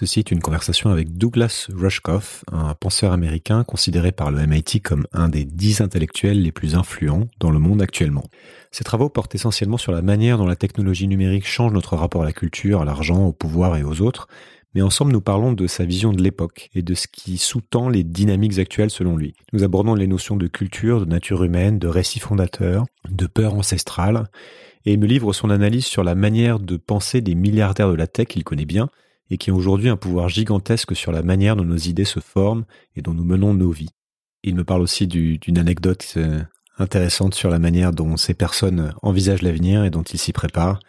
Ceci est une conversation avec Douglas Rushkoff, un penseur américain considéré par le MIT comme un des dix intellectuels les plus influents dans le monde actuellement. Ses travaux portent essentiellement sur la manière dont la technologie numérique change notre rapport à la culture, à l'argent, au pouvoir et aux autres, mais ensemble nous parlons de sa vision de l'époque et de ce qui sous-tend les dynamiques actuelles selon lui. Nous abordons les notions de culture, de nature humaine, de récit fondateur, de peur ancestrale, et il me livre son analyse sur la manière de penser des milliardaires de la tech qu'il connaît bien, et qui ont aujourd'hui un pouvoir gigantesque sur la manière dont nos idées se forment et dont nous menons nos vies. Il me parle aussi d'une anecdote euh, intéressante sur la manière dont ces personnes envisagent l'avenir et dont ils s'y préparent,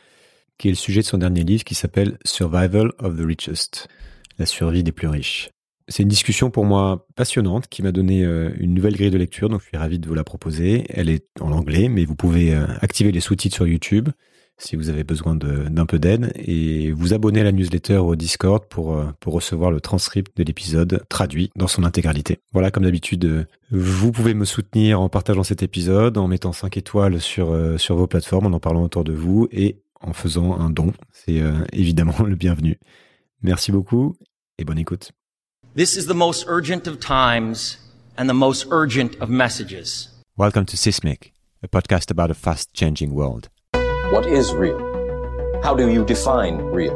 qui est le sujet de son dernier livre qui s'appelle Survival of the Richest, la survie des plus riches. C'est une discussion pour moi passionnante qui m'a donné euh, une nouvelle grille de lecture, donc je suis ravi de vous la proposer. Elle est en anglais, mais vous pouvez euh, activer les sous-titres sur YouTube si vous avez besoin d'un peu d'aide et vous abonner à la newsletter ou au Discord pour, euh, pour recevoir le transcript de l'épisode traduit dans son intégralité. Voilà, comme d'habitude, euh, vous pouvez me soutenir en partageant cet épisode, en mettant 5 étoiles sur, euh, sur vos plateformes, en en parlant autour de vous et en faisant un don. C'est évidemment le bienvenu. Merci beaucoup et bonne écoute. This is the most urgent of times and the most urgent of messages. Welcome to Sismic, a podcast about a fast changing world. What is real? How do you define real?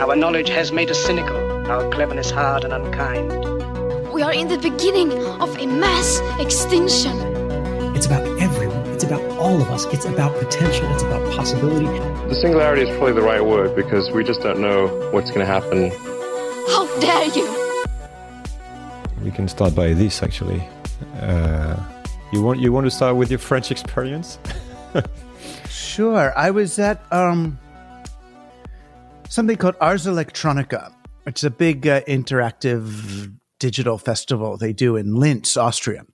Our knowledge has made us cynical, our cleverness hard and unkind. We are in the beginning of a mass extinction. It's about everyone. It's about all of us. It's about potential. It's about possibility. The singularity is probably the right word because we just don't know what's going to happen. How dare you! We can start by this actually. Uh, you want you want to start with your French experience? Sure. I was at um, something called Ars Electronica, which is a big uh, interactive digital festival they do in Linz, Austria,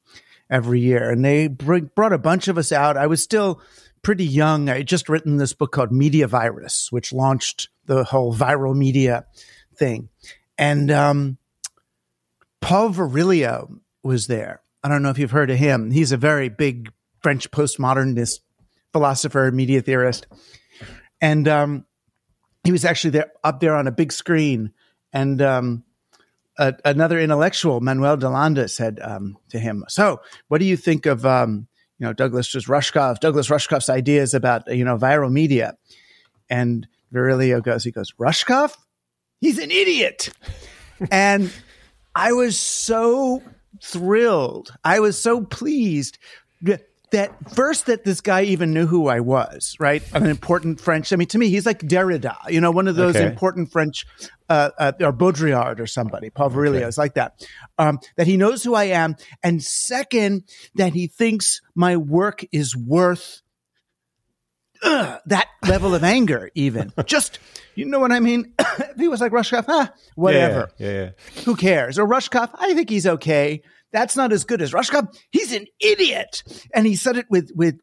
every year. And they bring, brought a bunch of us out. I was still pretty young. I had just written this book called Media Virus, which launched the whole viral media thing. And um, Paul Virilio was there. I don't know if you've heard of him. He's a very big French postmodernist philosopher, media theorist, and um, he was actually there up there on a big screen. And um, a, another intellectual, Manuel Delanda, said um, to him, "So, what do you think of um, you know Douglas Rushkoff, Douglas Rushkoff's ideas about you know viral media?" And Virilio goes, he goes, "Rushkoff, he's an idiot," and I was so thrilled. I was so pleased that first that this guy even knew who I was, right? An important French. I mean, to me, he's like Derrida, you know, one of those okay. important French, uh, uh, or Baudrillard or somebody. Paul Virilio okay. is like that. Um, that he knows who I am, and second, that he thinks my work is worth uh, that level of anger. Even just, you know what I mean? he was like Rushkoff, ah, whatever. Yeah, yeah, yeah. Who cares? Or Rushkoff, I think he's okay that's not as good as Rushkoff. He's an idiot. And he said it with, with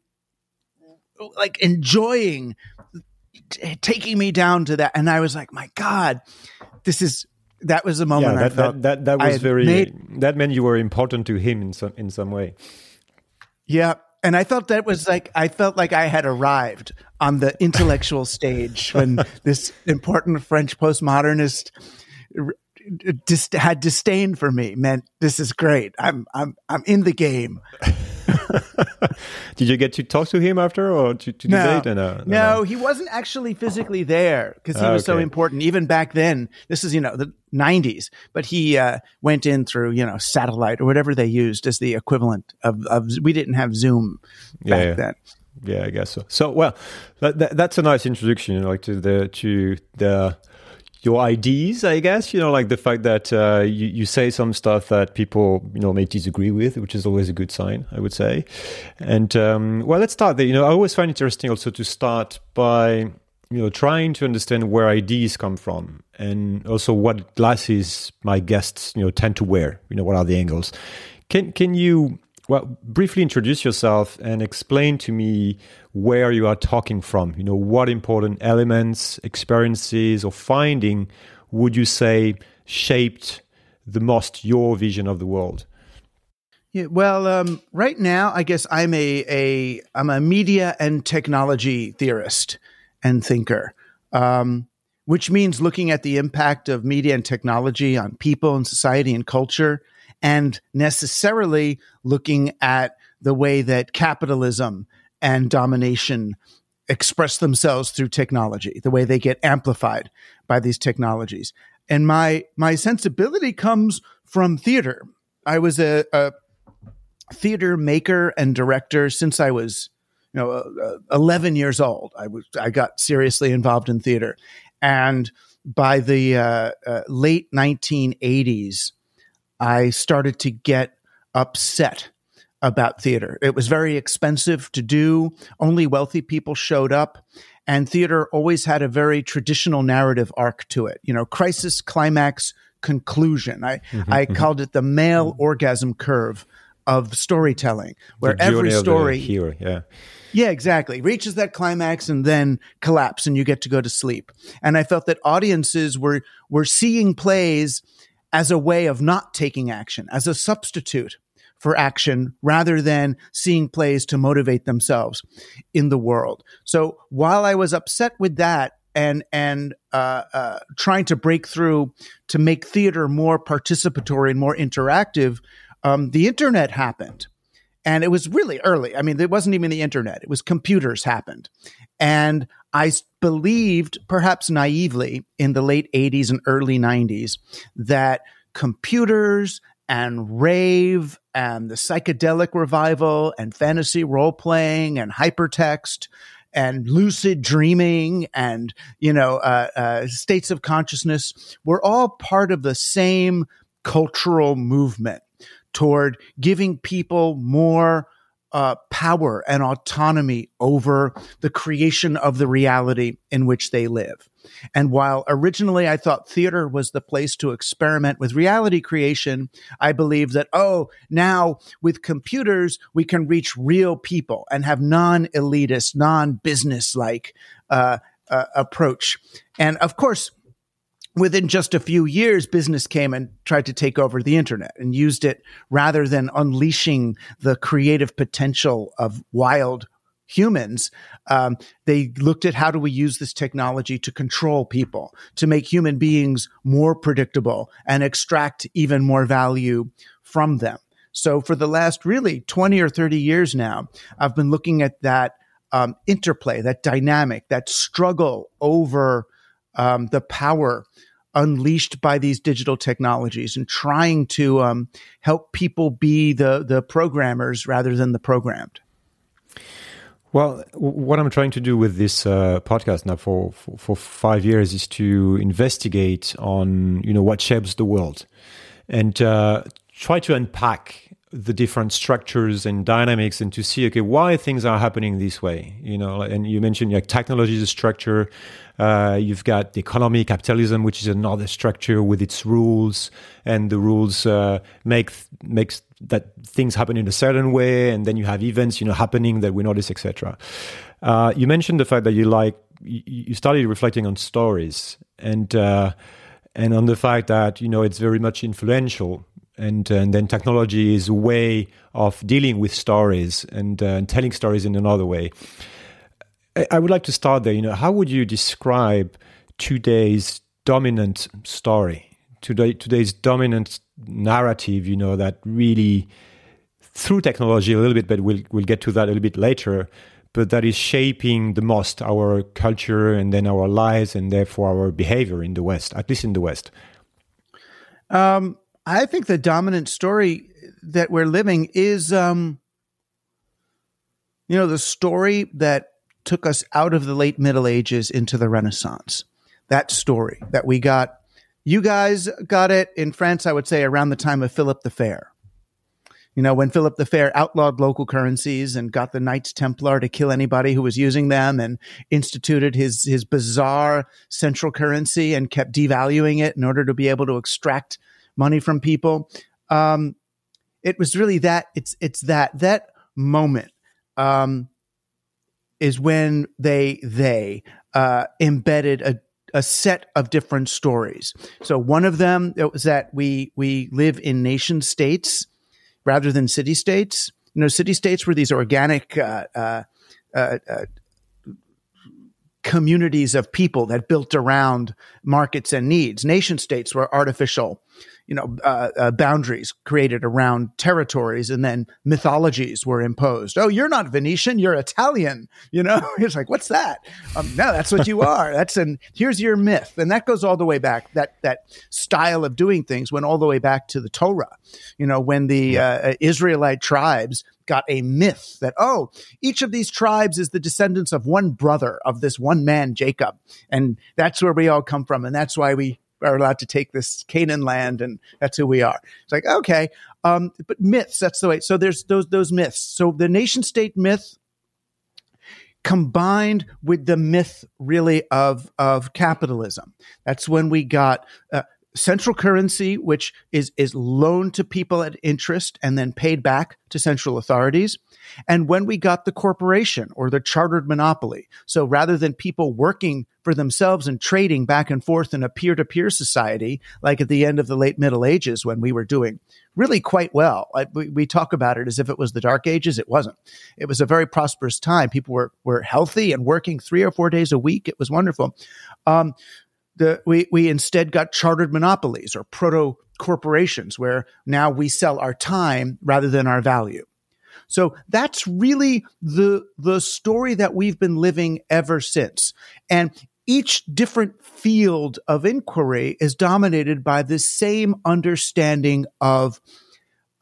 like enjoying t- taking me down to that. And I was like, my God, this is, that was the moment yeah, that, that, that, that, was very, made, that meant you were important to him in some, in some way. Yeah. And I felt that was like, I felt like I had arrived on the intellectual stage when this important French postmodernist just had disdain for me meant this is great. I'm I'm I'm in the game. Did you get to talk to him after or to, to no, debate? Uh, no, no, he wasn't actually physically there because he was okay. so important. Even back then, this is, you know, the 90s, but he uh, went in through, you know, satellite or whatever they used as the equivalent of, of we didn't have Zoom back yeah, yeah. then. Yeah, I guess so. So, well, that, that, that's a nice introduction, you know, like to the to the your ideas, I guess. You know, like the fact that uh, you, you say some stuff that people, you know, may disagree with, which is always a good sign, I would say. And um, well, let's start there. You know, I always find it interesting also to start by you know trying to understand where ideas come from and also what glasses my guests you know tend to wear. You know, what are the angles? Can can you well briefly introduce yourself and explain to me where you are talking from. You know, what important elements, experiences, or finding would you say shaped the most your vision of the world? Yeah, well, um, right now, I guess I'm a, a I'm a media and technology theorist and thinker. Um, which means looking at the impact of media and technology on people and society and culture, and necessarily looking at the way that capitalism and domination express themselves through technology, the way they get amplified by these technologies. And my my sensibility comes from theater. I was a, a theater maker and director since I was, you know, uh, 11 years old. I was I got seriously involved in theater, and by the uh, uh, late 1980s, I started to get upset about theater. It was very expensive to do. Only wealthy people showed up. And theater always had a very traditional narrative arc to it. You know, crisis, climax, conclusion. I, mm-hmm, I mm-hmm. called it the male mm-hmm. orgasm curve of storytelling, where every story. hero, yeah. Yeah, exactly. Reaches that climax and then collapse and you get to go to sleep. And I felt that audiences were were seeing plays as a way of not taking action, as a substitute for action rather than seeing plays to motivate themselves in the world. So while I was upset with that and and uh, uh, trying to break through to make theater more participatory and more interactive, um, the internet happened. And it was really early. I mean, it wasn't even the internet. It was computers happened. And I believed, perhaps naively, in the late 80s and early 90s, that computers and rave and the psychedelic revival and fantasy role playing and hypertext and lucid dreaming and you know uh, uh, states of consciousness were all part of the same cultural movement toward giving people more uh, power and autonomy over the creation of the reality in which they live. And while originally I thought theater was the place to experiment with reality creation, I believe that, oh, now with computers, we can reach real people and have non elitist, non business like uh, uh, approach. And of course, within just a few years, business came and tried to take over the internet and used it rather than unleashing the creative potential of wild humans. Um, they looked at how do we use this technology to control people, to make human beings more predictable and extract even more value from them. So for the last really 20 or 30 years now, I've been looking at that um, interplay, that dynamic, that struggle over um, the power unleashed by these digital technologies and trying to um, help people be the the programmers rather than the programmed. Well, what I'm trying to do with this uh, podcast now for, for, for five years is to investigate on you know what shapes the world, and uh, try to unpack the different structures and dynamics and to see okay why things are happening this way you know and you mentioned like technology is a structure. Uh, you've got the economy capitalism which is another structure with its rules and the rules uh, make makes that things happen in a certain way and then you have events you know happening that we notice etc uh, you mentioned the fact that you like you started reflecting on stories and uh, and on the fact that you know it's very much influential and, and then technology is a way of dealing with stories and, uh, and telling stories in another way. I, I, would like to start there. You know, how would you describe today's dominant story, today today's dominant narrative? You know, that really through technology a little bit, but we'll we'll get to that a little bit later. But that is shaping the most our culture and then our lives and therefore our behavior in the West, at least in the West. Um, I think the dominant story that we're living is, um, you know, the story that took us out of the late Middle Ages into the Renaissance. That story that we got, you guys got it in France, I would say, around the time of Philip the Fair. You know, when Philip the Fair outlawed local currencies and got the Knights Templar to kill anybody who was using them and instituted his, his bizarre central currency and kept devaluing it in order to be able to extract money from people. Um, it was really that it's it's that that moment um, is when they they uh, embedded a a set of different stories. So one of them it was that we we live in nation states rather than city states. You know, city states were these organic uh, uh, uh, uh communities of people that built around markets and needs. Nation states were artificial, you know, uh, uh, boundaries created around territories, and then mythologies were imposed. Oh, you're not Venetian, you're Italian. You know, it's like, what's that? Um, no, that's what you are. That's an here's your myth, and that goes all the way back. That that style of doing things went all the way back to the Torah. You know, when the uh, Israelite tribes got a myth that, oh, each of these tribes is the descendants of one brother of this one man, Jacob. And that's where we all come from. And that's why we are allowed to take this Canaan land and that's who we are. It's like, okay. Um, but myths, that's the way. So there's those, those myths. So the nation state myth combined with the myth really of, of capitalism. That's when we got, uh, central currency, which is, is loaned to people at interest and then paid back to central authorities. And when we got the corporation or the chartered monopoly. So rather than people working for themselves and trading back and forth in a peer to peer society, like at the end of the late Middle Ages when we were doing really quite well. I, we, we, talk about it as if it was the Dark Ages. It wasn't. It was a very prosperous time. People were, were healthy and working three or four days a week. It was wonderful. Um, the, we, we instead got chartered monopolies or proto corporations where now we sell our time rather than our value. So that's really the, the story that we've been living ever since. And each different field of inquiry is dominated by the same understanding of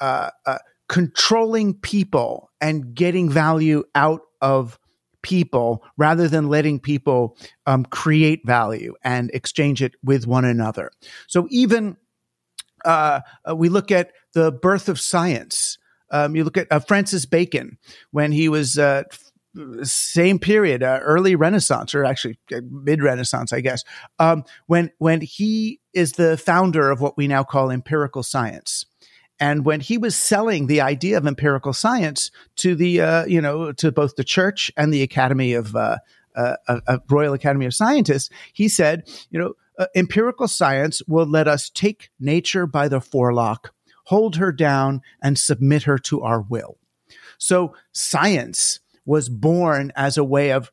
uh, uh, controlling people and getting value out of people rather than letting people um, create value and exchange it with one another. So even uh, we look at the birth of science. Um, you look at uh, Francis Bacon when he was uh, same period, uh, early Renaissance, or actually uh, mid Renaissance, I guess. Um, when when he is the founder of what we now call empirical science. And when he was selling the idea of empirical science to the, uh, you know, to both the church and the Academy of, uh, uh, uh Royal Academy of Scientists, he said, you know, uh, empirical science will let us take nature by the forelock, hold her down, and submit her to our will. So science was born as a way of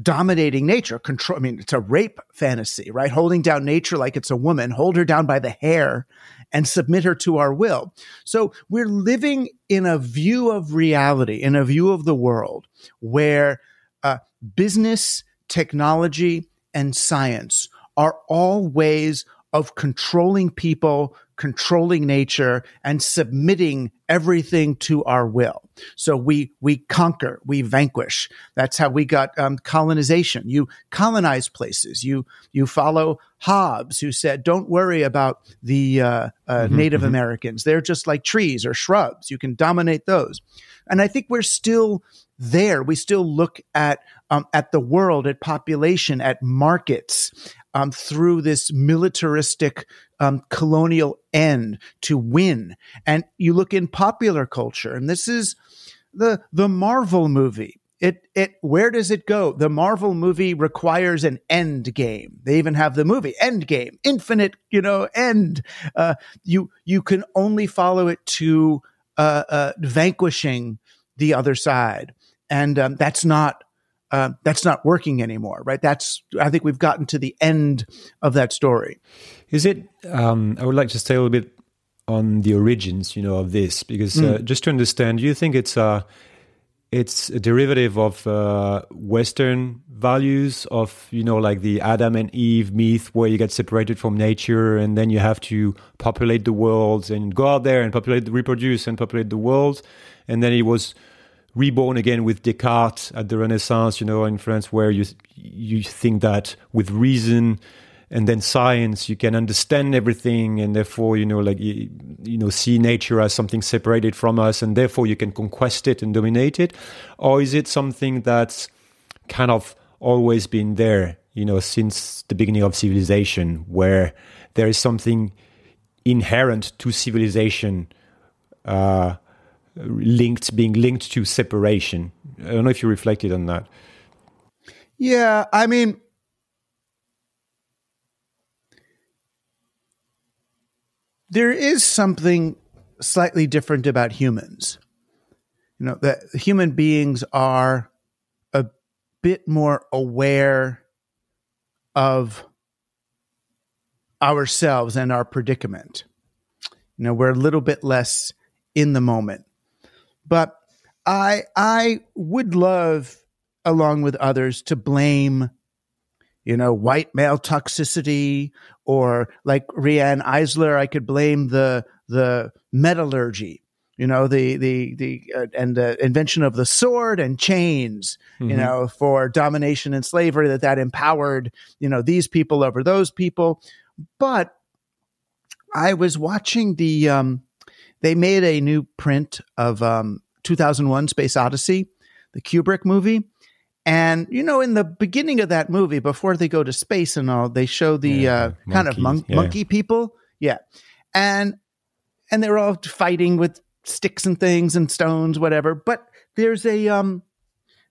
dominating nature, control. I mean, it's a rape fantasy, right? Holding down nature like it's a woman, hold her down by the hair and submit her to our will. So we're living in a view of reality, in a view of the world where uh, business, technology, and science are all ways of controlling people, controlling nature, and submitting everything to our will. So we we conquer, we vanquish. That's how we got um, colonization. You colonize places. You you follow Hobbes, who said, "Don't worry about the uh, uh, mm-hmm, Native mm-hmm. Americans. They're just like trees or shrubs. You can dominate those." And I think we're still there. We still look at um, at the world, at population, at markets um, through this militaristic um, colonial end to win. And you look in popular culture, and this is the the Marvel movie. It it where does it go? The Marvel movie requires an end game. They even have the movie Endgame, infinite, you know, end. Uh, you you can only follow it to uh, uh, vanquishing the other side, and um, that's not uh, that's not working anymore, right? That's I think we've gotten to the end of that story. Is it? Um, I would like to stay a little bit on the origins, you know, of this because uh, mm. just to understand, do you think it's a it's a derivative of uh, Western values of you know like the Adam and Eve myth, where you get separated from nature and then you have to populate the world and go out there and populate, reproduce and populate the world, and then it was reborn again with Descartes at the Renaissance, you know, in France, where you you think that with reason and then science you can understand everything, and therefore you know like you, you know see nature as something separated from us, and therefore you can conquest it and dominate it, or is it something that's kind of always been there, you know, since the beginning of civilization, where there is something inherent to civilization. Uh, linked being linked to separation. I don't know if you reflected on that. Yeah, I mean, there is something slightly different about humans. You know, that human beings are a bit more aware of ourselves and our predicament. You know, we're a little bit less in the moment. But I I would love, along with others, to blame, you know, white male toxicity or like Riane Eisler, I could blame the the metallurgy, you know, the the the uh, and the invention of the sword and chains, mm-hmm. you know, for domination and slavery that that empowered, you know, these people over those people. But I was watching the um they made a new print of um 2001 Space Odyssey, the Kubrick movie. And you know, in the beginning of that movie, before they go to space and all, they show the yeah, uh, monkeys, kind of mon- yeah. monkey people, yeah, and and they're all fighting with sticks and things and stones, whatever. But there's a um,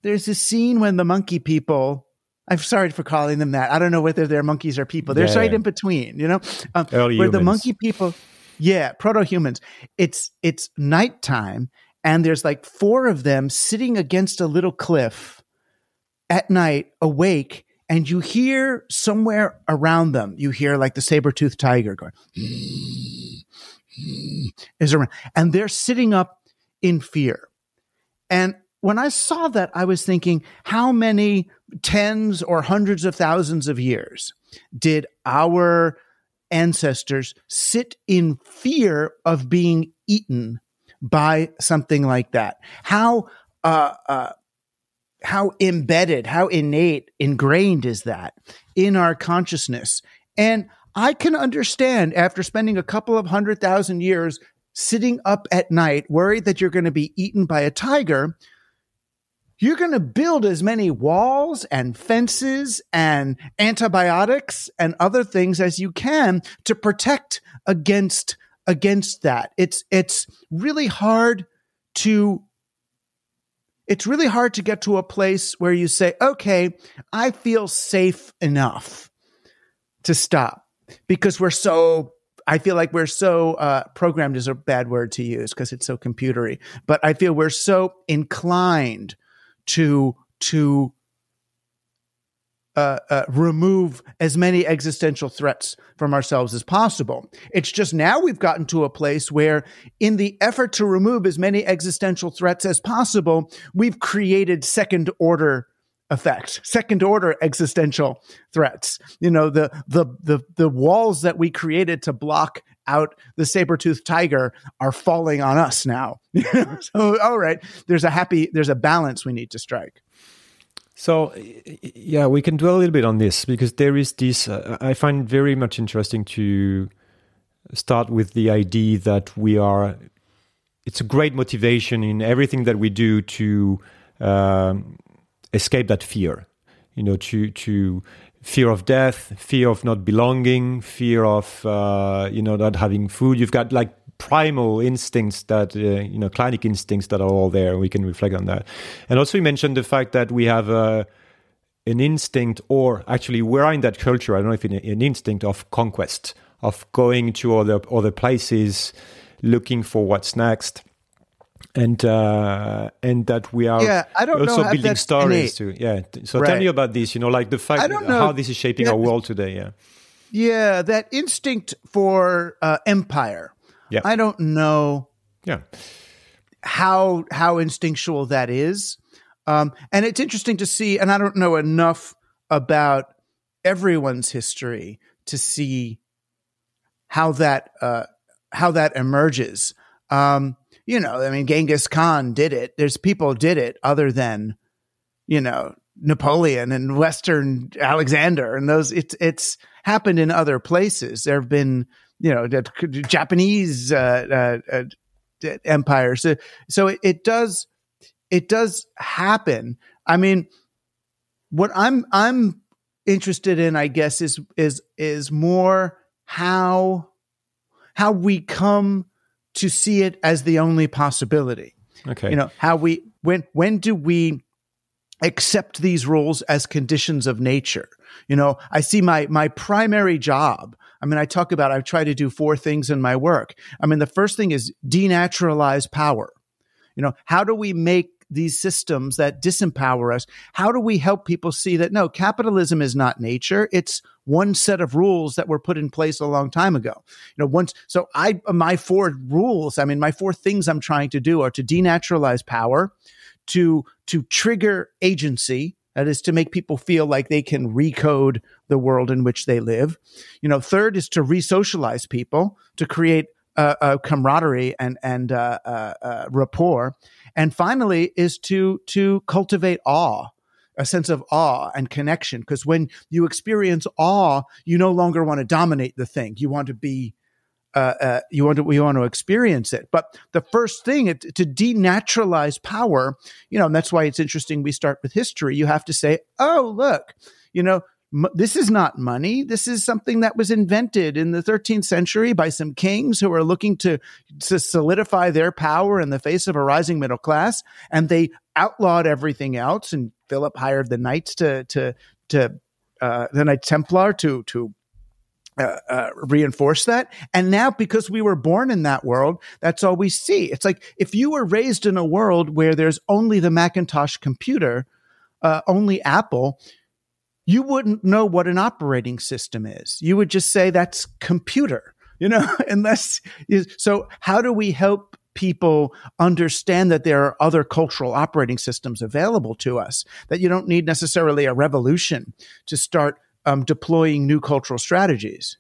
there's a scene when the monkey people. I'm sorry for calling them that. I don't know whether they're monkeys or people. They're yeah, right in between, you know, um, where humans. the monkey people, yeah, proto humans. It's it's nighttime, and there's like four of them sitting against a little cliff at night, awake, and you hear somewhere around them, you hear like the saber-toothed tiger going is around, and they're sitting up in fear. And when I saw that, I was thinking, how many tens or hundreds of thousands of years did our ancestors sit in fear of being eaten by something like that? How uh, uh, how embedded, how innate, ingrained is that in our consciousness? And I can understand after spending a couple of hundred thousand years sitting up at night, worried that you're going to be eaten by a tiger. You're going to build as many walls and fences and antibiotics and other things as you can to protect against against that. It's it's really hard to it's really hard to get to a place where you say, "Okay, I feel safe enough to stop." Because we're so I feel like we're so uh, programmed is a bad word to use because it's so computery, but I feel we're so inclined to to uh, uh, remove as many existential threats from ourselves as possible. It's just now we've gotten to a place where, in the effort to remove as many existential threats as possible, we've created second order effects, second order existential threats. You know, the the the the walls that we created to block out the saber-toothed tiger are falling on us now. so all right, there's a happy there's a balance we need to strike. So, yeah, we can dwell a little bit on this because there is this. Uh, I find very much interesting to start with the idea that we are. It's a great motivation in everything that we do to um, escape that fear. You know, to to fear of death, fear of not belonging, fear of uh, you know not having food. You've got like primal instincts that uh, you know clinic instincts that are all there. We can reflect on that. And also you mentioned the fact that we have uh, an instinct or actually we're in that culture i don't know if in an instinct of conquest of going to other other places looking for what's next and uh, and that we are yeah, I don't also building stories too. Yeah. So right. tell me about this. You know, like the fact how this is shaping our world today. Yeah. Yeah, that instinct for uh, empire yeah. I don't know yeah. how how instinctual that is. Um, and it's interesting to see, and I don't know enough about everyone's history to see how that uh, how that emerges. Um, you know, I mean, Genghis Khan did it. There's people did it other than, you know, Napoleon and Western Alexander and those. It's it's happened in other places. There have been you know, Japanese uh, uh, uh. So, so it, it does, it does happen. I mean, what I'm I'm interested in, I guess, is is is more how how we come to see it as the only possibility. Okay, you know how we when when do we accept these rules as conditions of nature? You know, I see my my primary job I mean, I talk about, I try to do four things in my work. I mean, the first thing is denaturalize power. You know, how do we make these systems that disempower us, how do we help people see that no, capitalism is not nature. It's one set of rules that were put in place a long time ago. You know, once, so I, my four rules, I mean, my four things I'm trying to do are to denaturalize power, to, to trigger agency, that is to make people feel like they can recode the world in which they live. You know, third is to re-socialize people, to create uh, uh, camaraderie and and uh, uh, rapport, and finally is to to cultivate awe, a sense of awe and connection. Because when you experience awe, you no longer want to dominate the thing; you want to be uh, uh, you want to we want to experience it. But the first thing it, to denaturalize power, you know, and that's why it's interesting. We start with history. You have to say, oh, look, you know, this is not money. This is something that was invented in the 13th century by some kings who are looking to to solidify their power in the face of a rising middle class, and they outlawed everything else. And Philip hired the knights to to to uh, the Knights Templar to to uh, uh, reinforce that. And now, because we were born in that world, that's all we see. It's like if you were raised in a world where there's only the Macintosh computer, uh, only Apple, you wouldn't know what an operating system is. You would just say that's computer, you know, unless so. How do we help? People understand that there are other cultural operating systems available to us, that you don't need necessarily a revolution to start um, deploying new cultural strategies.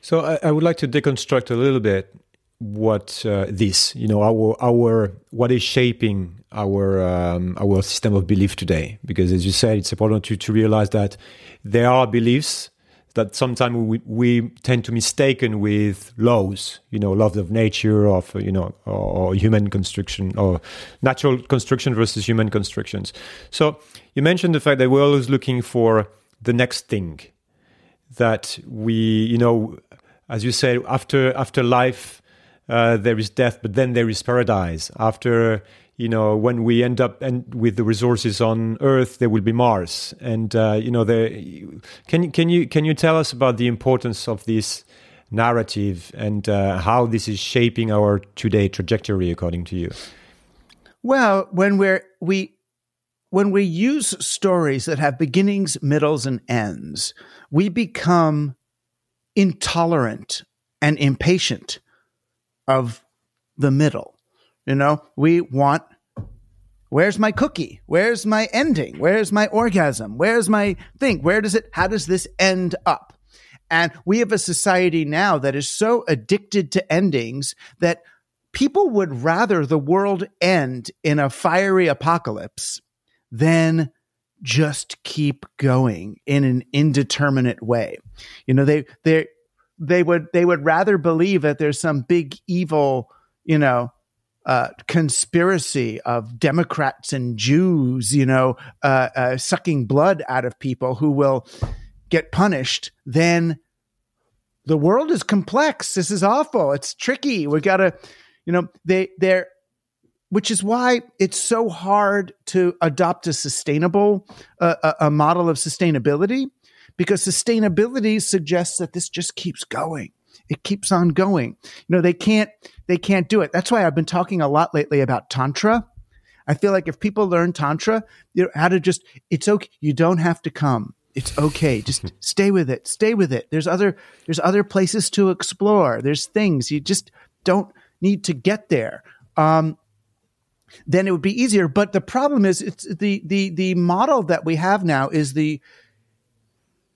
So I, I, would like to deconstruct a little bit what uh, this, you know, our our what is shaping our um, our system of belief today. Because as you said, it's important to to realize that there are beliefs that sometimes we, we tend to mistaken with laws, you know, laws of nature, of you know, or, or human construction, or natural construction versus human constructions. So you mentioned the fact that we're always looking for the next thing that we, you know, as you said, after after life, uh, there is death, but then there is paradise. After you know, when we end up and with the resources on Earth, there will be Mars. And uh, you know, can can you can you tell us about the importance of this narrative and uh, how this is shaping our today trajectory, according to you? Well, when we're we when we use stories that have beginnings, middles, and ends, we become intolerant and impatient of the middle. You know, we want where's my cookie? Where's my ending? Where's my orgasm? Where's my thing? Where does it, how does this end up? And we have a society now that is so addicted to endings that people would rather the world end in a fiery apocalypse than just keep going in an indeterminate way. You know, they they they would they would rather believe that there's some big evil, you know, uh, conspiracy of Democrats and Jews, you know, uh, uh, sucking blood out of people who will get punished, then the world is complex. This is awful. It's tricky. We got to, you know, they they're which is why it's so hard to adopt a sustainable uh, a model of sustainability because sustainability suggests that this just keeps going. It keeps on going. You know they can't they can't do it. That's why i've been talking a lot lately about tantra. I feel like if people learn tantra you know how to just it's okay you don't have to come. It's okay just stay with it. Stay with it. There's other there's other places to explore. There's things. You just don't need to get there. Um, then it would be easier. But the problem is, it's the the the model that we have now is the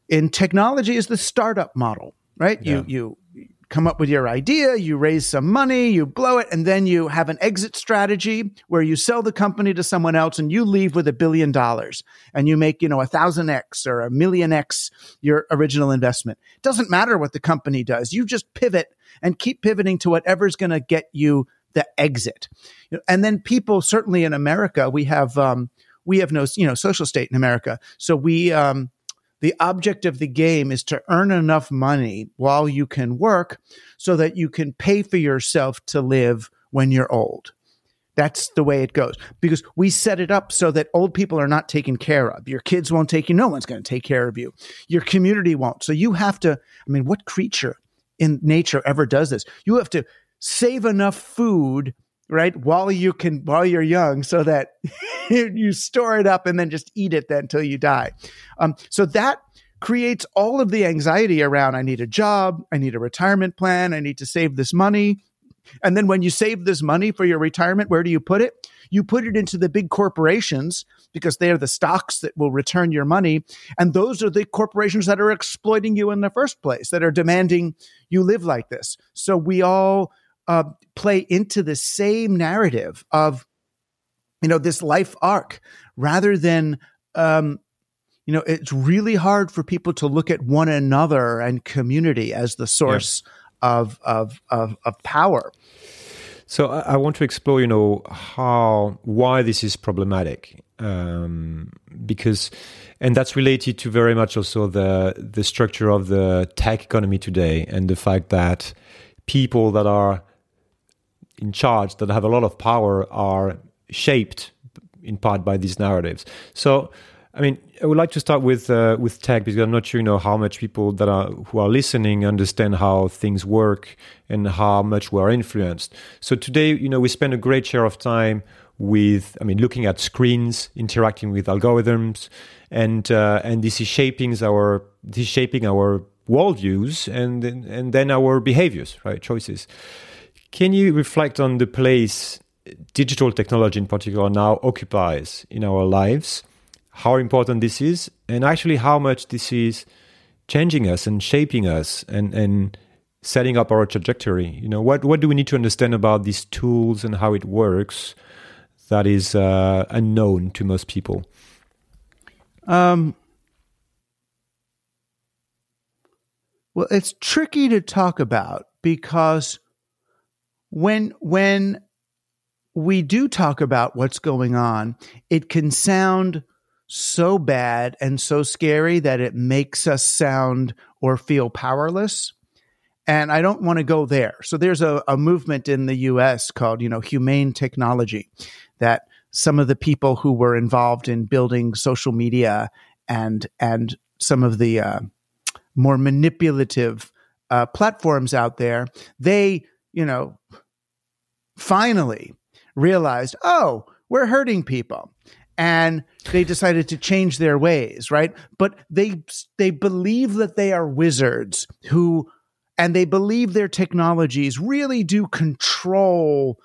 in technology is the startup model, right? Yeah. You you come up with your idea, you raise some money, you blow it, and then you have an exit strategy where you sell the company to someone else and you leave with a billion dollars and you make, you know, a thousand X or a million X your original investment. It doesn't matter what the company does. You just pivot and keep pivoting to whatever's going to get you the exit. And then people, certainly in America, we have um, we have no you know social state in America, so we um, the object of the game is to earn enough money while you can work, so that you can pay for yourself to live when you're old. That's the way it goes because we set it up so that old people are not taken care of. Your kids won't take you. No one's going to take care of you. Your community won't. So you have to, I mean, what creature in nature ever does this? You have to save enough food right? While you can, while you're young, so that you store it up and then just eat it then until you die. Um, so that creates all of the anxiety around I need a job, I need a retirement plan, I need to save this money. And then when you save this money for your retirement, where do you put it? You put it into the big corporations because they are the stocks that will return your money. And those are the corporations that are exploiting you in the first place, that are demanding you live like this. So we all uh, play into the same narrative of, you know, this life arc rather than, um, you know, it's really hard for people to look at one another and community as the source yeah. of, of, of, of power. So I, I, want to explore, you know, how why this is problematic, um, because, and that's related to very much also the the structure of the tech economy today, and the fact that people that are in charge, that have a lot of power, are shaped in part by these narratives. So I mean, I would like to start with uh, with tech because I'm not sure, you know, how much people that are who are listening understand how things work and how much we're influenced. So today, you know, we spend a great share of time with, I mean, looking at screens, interacting with algorithms, and uh, and this is shaping our this is shaping our worldviews and and then our behaviors, right, choices. Can you reflect on the place digital technology in particular now occupies in our lives? how important this is and actually how much this is changing us and shaping us and, and setting up our trajectory. You know, what, what do we need to understand about these tools and how it works that is uh, unknown to most people? Um, well, it's tricky to talk about because when when we do talk about what's going on, it can sound so bad and so scary that it makes us sound or feel powerless. And I don't want to go there. So there's a, a movement in the US called, you know, humane technology that some of the people who were involved in building social media and and some of the uh, more manipulative uh, platforms out there, they, you know, finally realized, oh, we're hurting people and they decided to change their ways, right? But they they believe that they are wizards who and they believe their technologies really do control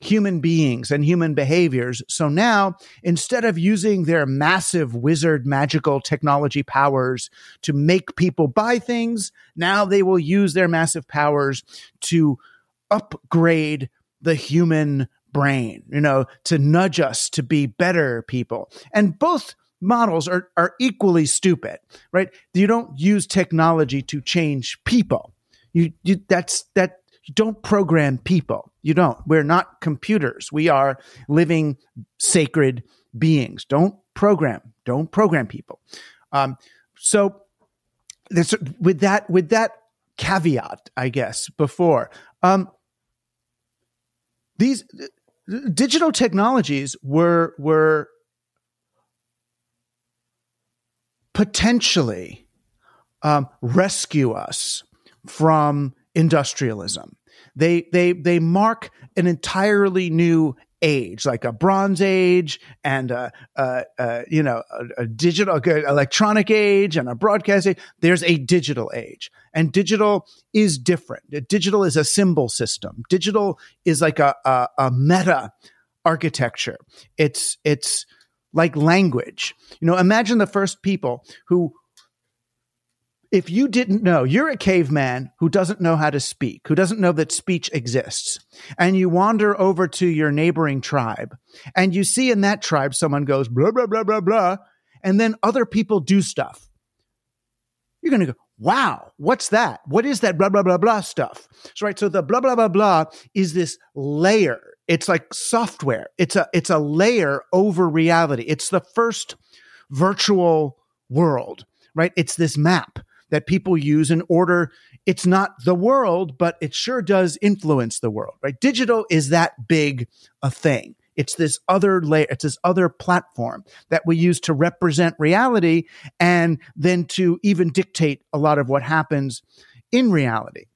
human beings and human behaviors. So now, instead of using their massive wizard magical technology powers to make people buy things, now they will use their massive powers to upgrade the human brain, you know, to nudge us to be better people. And both models are, are equally stupid, right? You don't use technology to change people. You, you that's that you don't program people. You don't. We're not computers. We are living sacred beings. Don't program. Don't program people. Um, so this, with that with that caveat, I guess before um, these digital technologies were were potentially um, rescue us from industrialism. They they they mark an entirely new age, like a Bronze Age and a, a, a you know a, a digital electronic age and a broadcast age. There's a digital age, and digital is different. Digital is a symbol system. Digital is like a, a, a meta architecture. It's it's like language. You know, imagine the first people who if you didn't know, you're a caveman who doesn't know how to speak, who doesn't know that speech exists, and you wander over to your neighboring tribe, and you see in that tribe someone goes blah, blah, blah, blah, blah, and then other people do stuff. You're going to go, wow, what's that? What is that blah, blah, blah, blah stuff? So, right. So the blah, blah, blah, blah is this layer. It's like software. It's a, it's a layer over reality. It's the first virtual world, right? It's this map that people use in order. It's not the world, but it sure does influence the world, right? Digital is that big a thing. It's this other layer, it's this other platform that we use to represent reality and then to even dictate a lot of what happens in reality.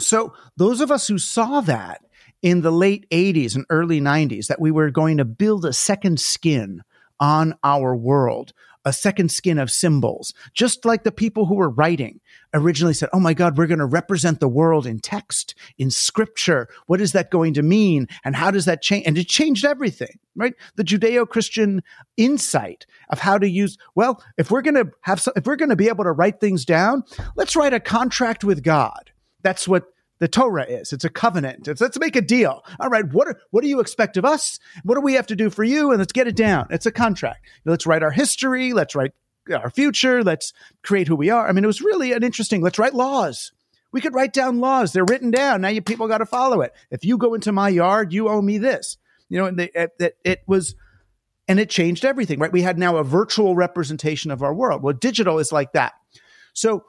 So those of us who saw that in the late 80s and early 90s that we were going to build a second skin on our world, a second skin of symbols, just like the people who were writing originally said, Oh my God, we're going to represent the world in text, in scripture. What is that going to mean? And how does that change? And it changed everything, right? The Judeo Christian insight of how to use, well, if we're going to have, if we're going to be able to write things down, let's write a contract with God. That's what the Torah is. It's a covenant. It's, let's make a deal. All right. What, are, what do you expect of us? What do we have to do for you? And let's get it down. It's a contract. Let's write our history. Let's write our future. Let's create who we are. I mean, it was really an interesting, let's write laws. We could write down laws. They're written down. Now you people got to follow it. If you go into my yard, you owe me this. You know, and they, it, it, it was, and it changed everything, right? We had now a virtual representation of our world. Well, digital is like that. So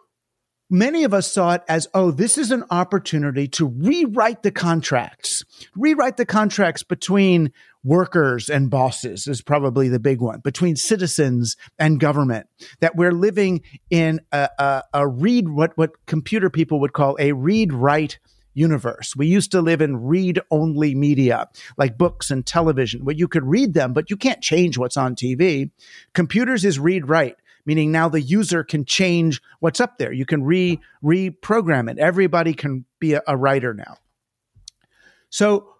many of us saw it as, oh, this is an opportunity to rewrite the contracts, rewrite the contracts between workers and bosses is probably the big one between citizens and government that we're living in a, a, a read what what computer people would call a read write universe. We used to live in read only media like books and television where you could read them, but you can't change what's on TV. Computers is read write meaning now the user can change what's up there. You can re reprogram it. Everybody can be a, a writer now. So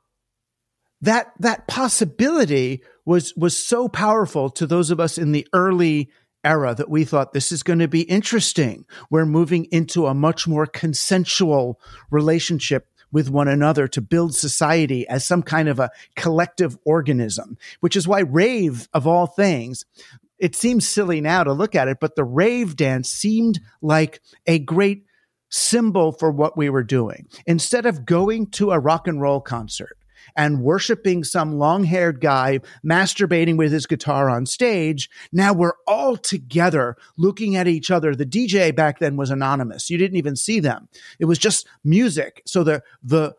that that possibility was was so powerful to those of us in the early era that we thought this is going to be interesting. We're moving into a much more consensual relationship with one another to build society as some kind of a collective organism, which is why rave of all things it seems silly now to look at it, but the rave dance seemed like a great symbol for what we were doing. Instead of going to a rock and roll concert and worshiping some long haired guy masturbating with his guitar on stage, now we're all together looking at each other. The DJ back then was anonymous. You didn't even see them. It was just music. So the, the,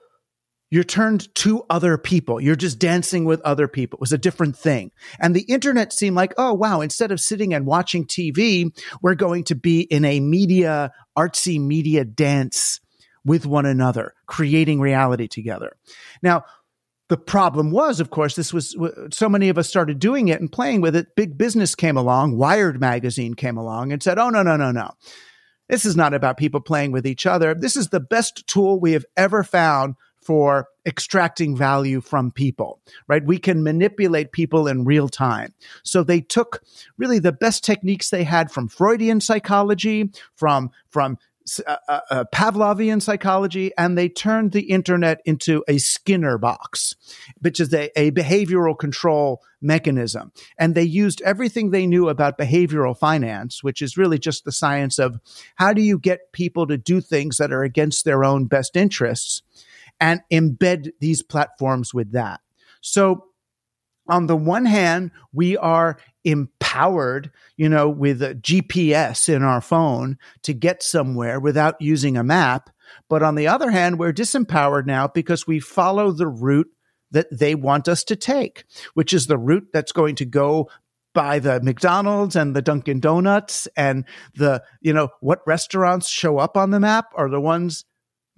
you're turned to other people. You're just dancing with other people. It was a different thing. And the internet seemed like, oh, wow, instead of sitting and watching TV, we're going to be in a media, artsy media dance with one another, creating reality together. Now, the problem was, of course, this was so many of us started doing it and playing with it. Big business came along, Wired magazine came along and said, oh, no, no, no, no. This is not about people playing with each other. This is the best tool we have ever found for extracting value from people, right? We can manipulate people in real time. So they took really the best techniques they had from Freudian psychology, from, from uh, uh, uh, Pavlovian psychology, and they turned the internet into a Skinner box, which is a, a, behavioral control mechanism. And they used everything they knew about behavioral finance, which is really just the science of how do you get people to do things that are against their own best interests and embed these platforms with that. So on the one hand, we are empowered, you know, with a GPS in our phone to get somewhere without using a map. But on the other hand, we're disempowered now because we follow the route that they want us to take, which is the route that's going to go by the McDonald's and the Dunkin' Donuts and the, you know, what restaurants show up on the map are the ones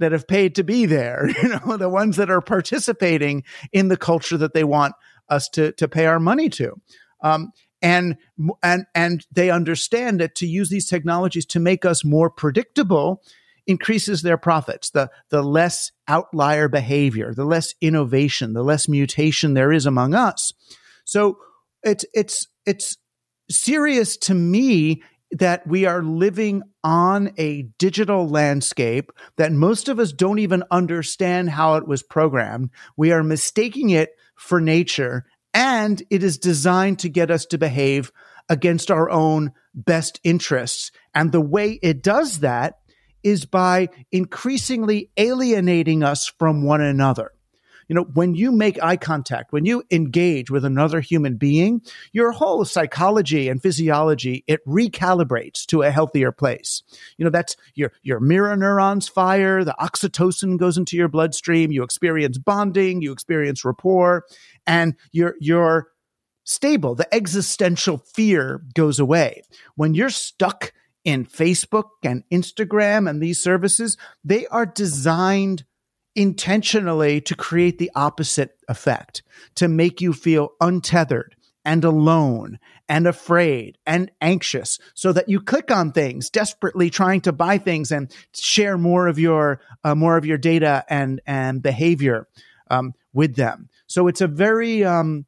that have paid to be there, you know, the ones that are participating in the culture that they want us to, to pay our money to. Um, and, and, and they understand that to use these technologies to make us more predictable increases their profits. The, the less outlier behavior, the less innovation, the less mutation there is among us. So it's, it's, it's serious to me that we are living on a digital landscape that most of us don't even understand how it was programmed. We are mistaking it for nature, and it is designed to get us to behave against our own best interests. And the way it does that is by increasingly alienating us from one another. You know, when you make eye contact, when you engage with another human being, your whole psychology and physiology, it recalibrates to a healthier place. You know, that's your, your mirror neurons fire, the oxytocin goes into your bloodstream, you experience bonding, you experience rapport, and you're, you're stable. The existential fear goes away. When you're stuck in Facebook and Instagram and these services, they are designed intentionally to create the opposite effect, to make you feel untethered and alone and afraid and anxious so that you click on things desperately trying to buy things and share more of your uh, more of your data and and behavior um, with them. So it's a very um,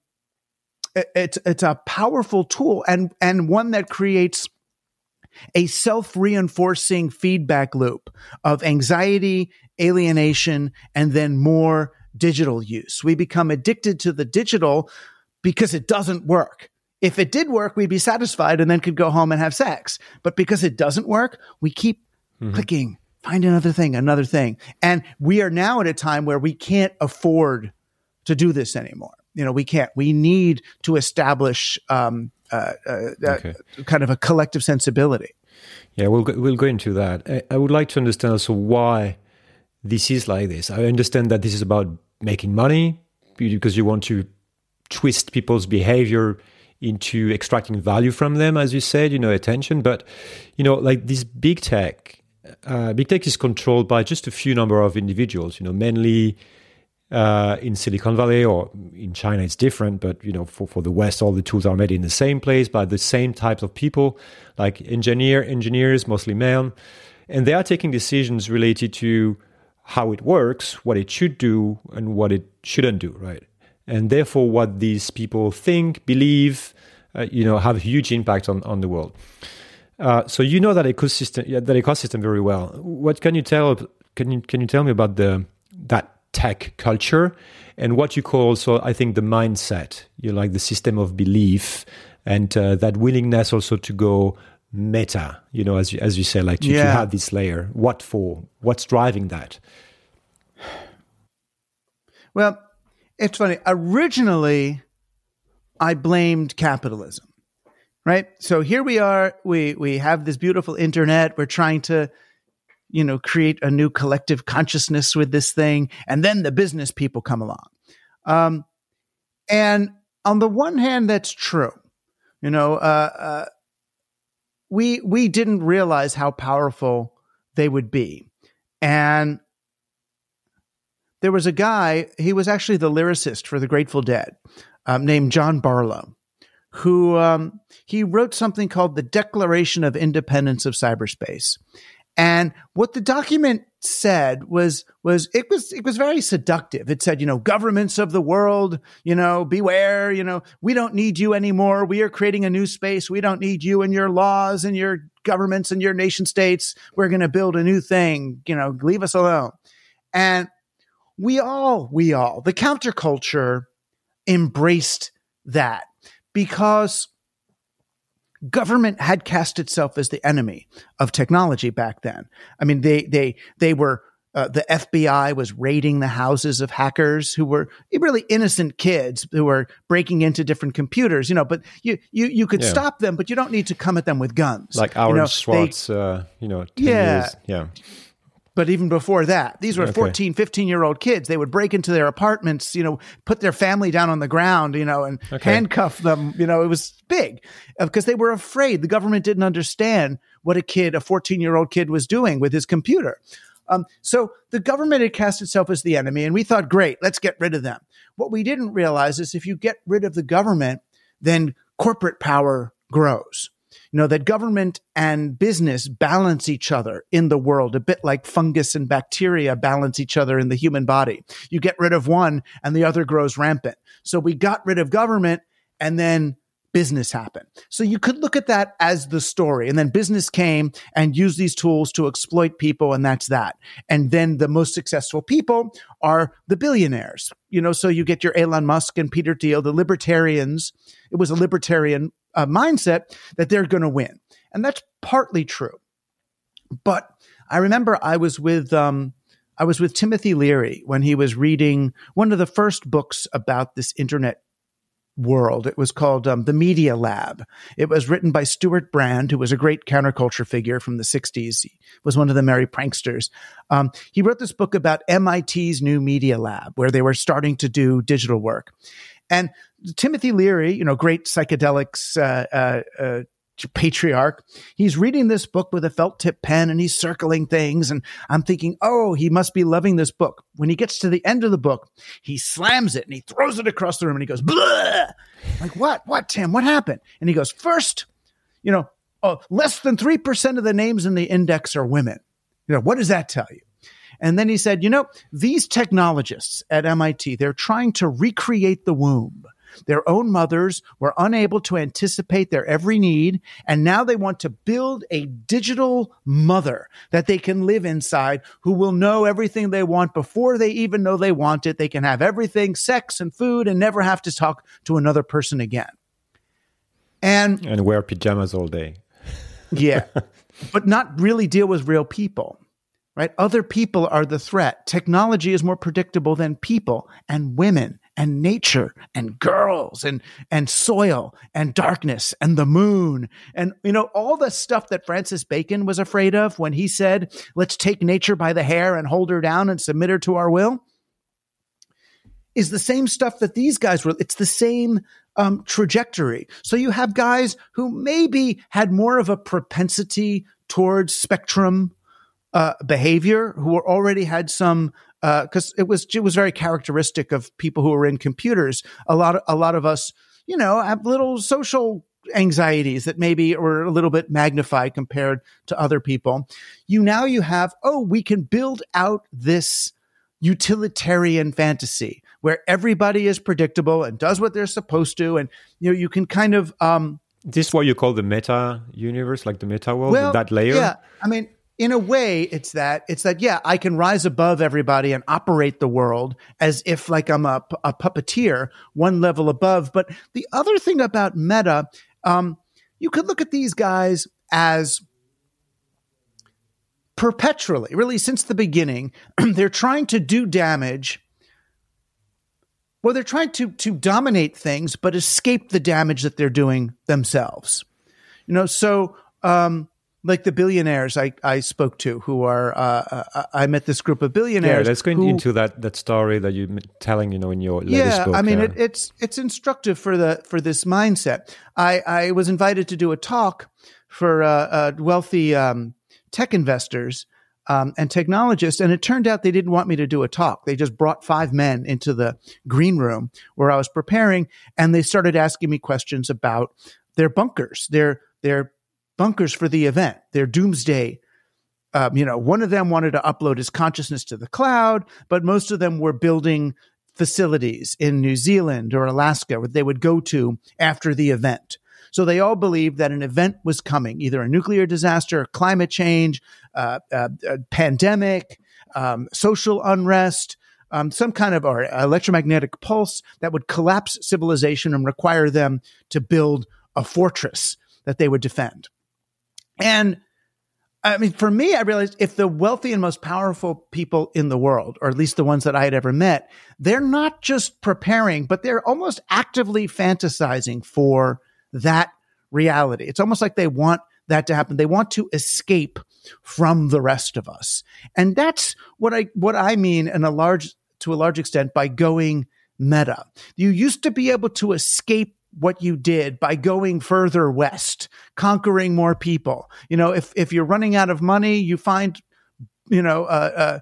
it- it's it's a powerful tool and and one that creates a self-reinforcing feedback loop of anxiety alienation and then more digital use we become addicted to the digital because it doesn't work. If it did work, we'd be satisfied and then could go home and have sex. But because it doesn't work, we keep clicking, find another thing, another thing. And we are now at a time where we can't afford to do this anymore. You know, we can't. We need to establish um, uh, uh, Okay. uh, kind of a collective sensibility. Yeah, we'll go, we'll go into that. I, I would like to understand also why this is like this. I understand that this is about making money because you want to twist people's behavior into extracting value from them, as you said, you know, attention. But you know, like this big tech, uh, big tech is controlled by just a few number of individuals. You know, mainly uh, in Silicon Valley or in China, it's different. But you know, for, for the West, all the tools are made in the same place by the same types of people, like engineer engineers, mostly men, and they are taking decisions related to how it works, what it should do, and what it shouldn't do. Right, and therefore, what these people think, believe, uh, you know, have a huge impact on on the world. Uh, so you know that ecosystem, that ecosystem very well. What can you tell? Can you can you tell me about the that tech culture and what you call so? I think the mindset. You like the system of belief and uh, that willingness also to go meta. You know, as you, as you say, like to, to Yeah. have this layer. What for? What's driving that? Well, it's funny. Originally, I blamed capitalism, right? So here we are. We we have this beautiful internet. We're trying to, you know, create a new collective consciousness with this thing, and then the business people come along. Um, and on the one hand, that's true. You know, uh, uh, we we didn't realize how powerful they would be, and there was a guy, he was actually the lyricist for the Grateful Dead, um, named John Barlow, who um, he wrote something called the Declaration of Independence of Cyberspace. And what the document said was was it was it was very seductive. It said, you know, governments of the world, you know, beware, you know, we don't need you anymore. We are creating a new space. We don't need you and your laws and your governments and your nation states. We're going to build a new thing, you know, leave us alone. And we all, we all, the counterculture embraced that because government had cast itself as the enemy of technology back then. I mean, they, they, they were, uh, the FBI was raiding the houses of hackers who were really innocent kids who were breaking into different computers, you know, but you, you, you could Yeah. stop them, but you don't need to come at them with guns. Like You Aaron know, they- uh, you know, 10 Yeah. years. yeah. But even before that, these were Okay. 14, 15 year old kids. They would break into their apartments, you know, put their family down on the ground, you know, and Okay. handcuff them. You know, it was big uh, because they were afraid. The government didn't understand what a kid, a 14 year old kid was doing with his computer. Um, so the government had cast itself as the enemy and we thought, great, let's get rid of them. What we didn't realize is if you get rid of the government, then corporate power grows. You know, that government and business balance each other in the world, a bit like fungus and bacteria balance each other in the human body. You get rid of one and the other grows rampant. So we got rid of government and then business happened. So you could look at that as the story. And then business came and used these tools to exploit people. And that's that. And then the most successful people are the billionaires. You know, so you get your Elon Musk and Peter Thiel, the libertarians. It was a libertarian uh, mindset that they're going to win. And that's partly true. But I remember I was with, um, I was with Timothy Leary when he was reading one of the first books about this internet world. It was called um, The Media Lab. It was written by Stewart Brand, who was a great counterculture figure from the 60s. He was one of the merry pranksters. Um, he wrote this book about MIT's new Media Lab, where they were starting to do digital work. And Timothy Leary, you know, great psychedelics uh, uh, uh, patriarch. He's reading this book with a felt tip pen and he's circling things. And I'm thinking, oh, he must be loving this book. When he gets to the end of the book, he slams it and he throws it across the room and he goes, Bleh! like, what? What, Tim? What happened? And he goes, first, you know, oh, less than 3% of the names in the index are women. You know, what does that tell you? And then he said, you know, these technologists at MIT, they're trying to recreate the womb. Their own mothers were unable to anticipate their every need, and now they want to build a digital mother that they can live inside who will know everything they want before they even know they want it. They can have everything, sex and food, and never have to talk to another person again. And and wear pajamas all day. yeah, but not really deal with real people right? Other people are the threat. Technology is more predictable than people and women and nature and girls and and soil and darkness and the moon and you know all the stuff that Francis Bacon was afraid of when he said let's take nature by the hair and hold her down and submit her to our will is the same stuff that these guys were it's the same um, trajectory so you have guys who maybe had more of a propensity towards spectrum uh, behavior who already had some because uh, it was it was very characteristic of people who were in computers. A lot of, a lot of us, you know, have little social anxieties that maybe are a little bit magnified compared to other people. You now you have oh we can build out this utilitarian fantasy where everybody is predictable and does what they're supposed to and you know you can kind of um this what you call the meta universe like the meta world well, that layer yeah i mean in a way it's that it's that yeah i can rise above everybody and operate the world as if like i'm a, a puppeteer one level above. But the other thing about meta um, you could look at these guys as perpetually really since the beginning they're trying to do damage. Well they're trying to to dominate things but escape the damage that they're doing themselves. You know so um, like the billionaires I, I spoke to who are uh, uh I met this group of billionaires. Yeah, let's go who, into that that story that you're telling you know in your yeah. book, I mean, it, it's it's instructive for the for this mindset. I I was invited to do a talk for uh, uh, wealthy um, tech investors. Um, and technologists, and it turned out they didn't want me to do a talk. They just brought five men into the green room where I was preparing, and they started asking me questions about their bunkers, their their bunkers for the event. Their doomsday. Um, you know, one of them wanted to upload his consciousness to the cloud, but most of them were building facilities in New Zealand or Alaska where they would go to after the event. So they all believed that an event was coming, either a nuclear disaster, climate change, uh, uh, pandemic, um, social unrest, um, some kind of or electromagnetic pulse that would collapse civilization and require them to build a fortress that they would defend. And I mean, for me, I realized if the wealthy and most powerful people in the world, or at least the ones that I had ever met, they're not just preparing, but they're almost actively fantasizing for that reality. It's almost like they want that to happen. They want to escape from the rest of us. And that's what I, what I mean in a large, to a large extent by going meta. You used to be able to escape what you did by going further west, conquering more people. You know, if if you're running out of money, you find, you know, uh, uh,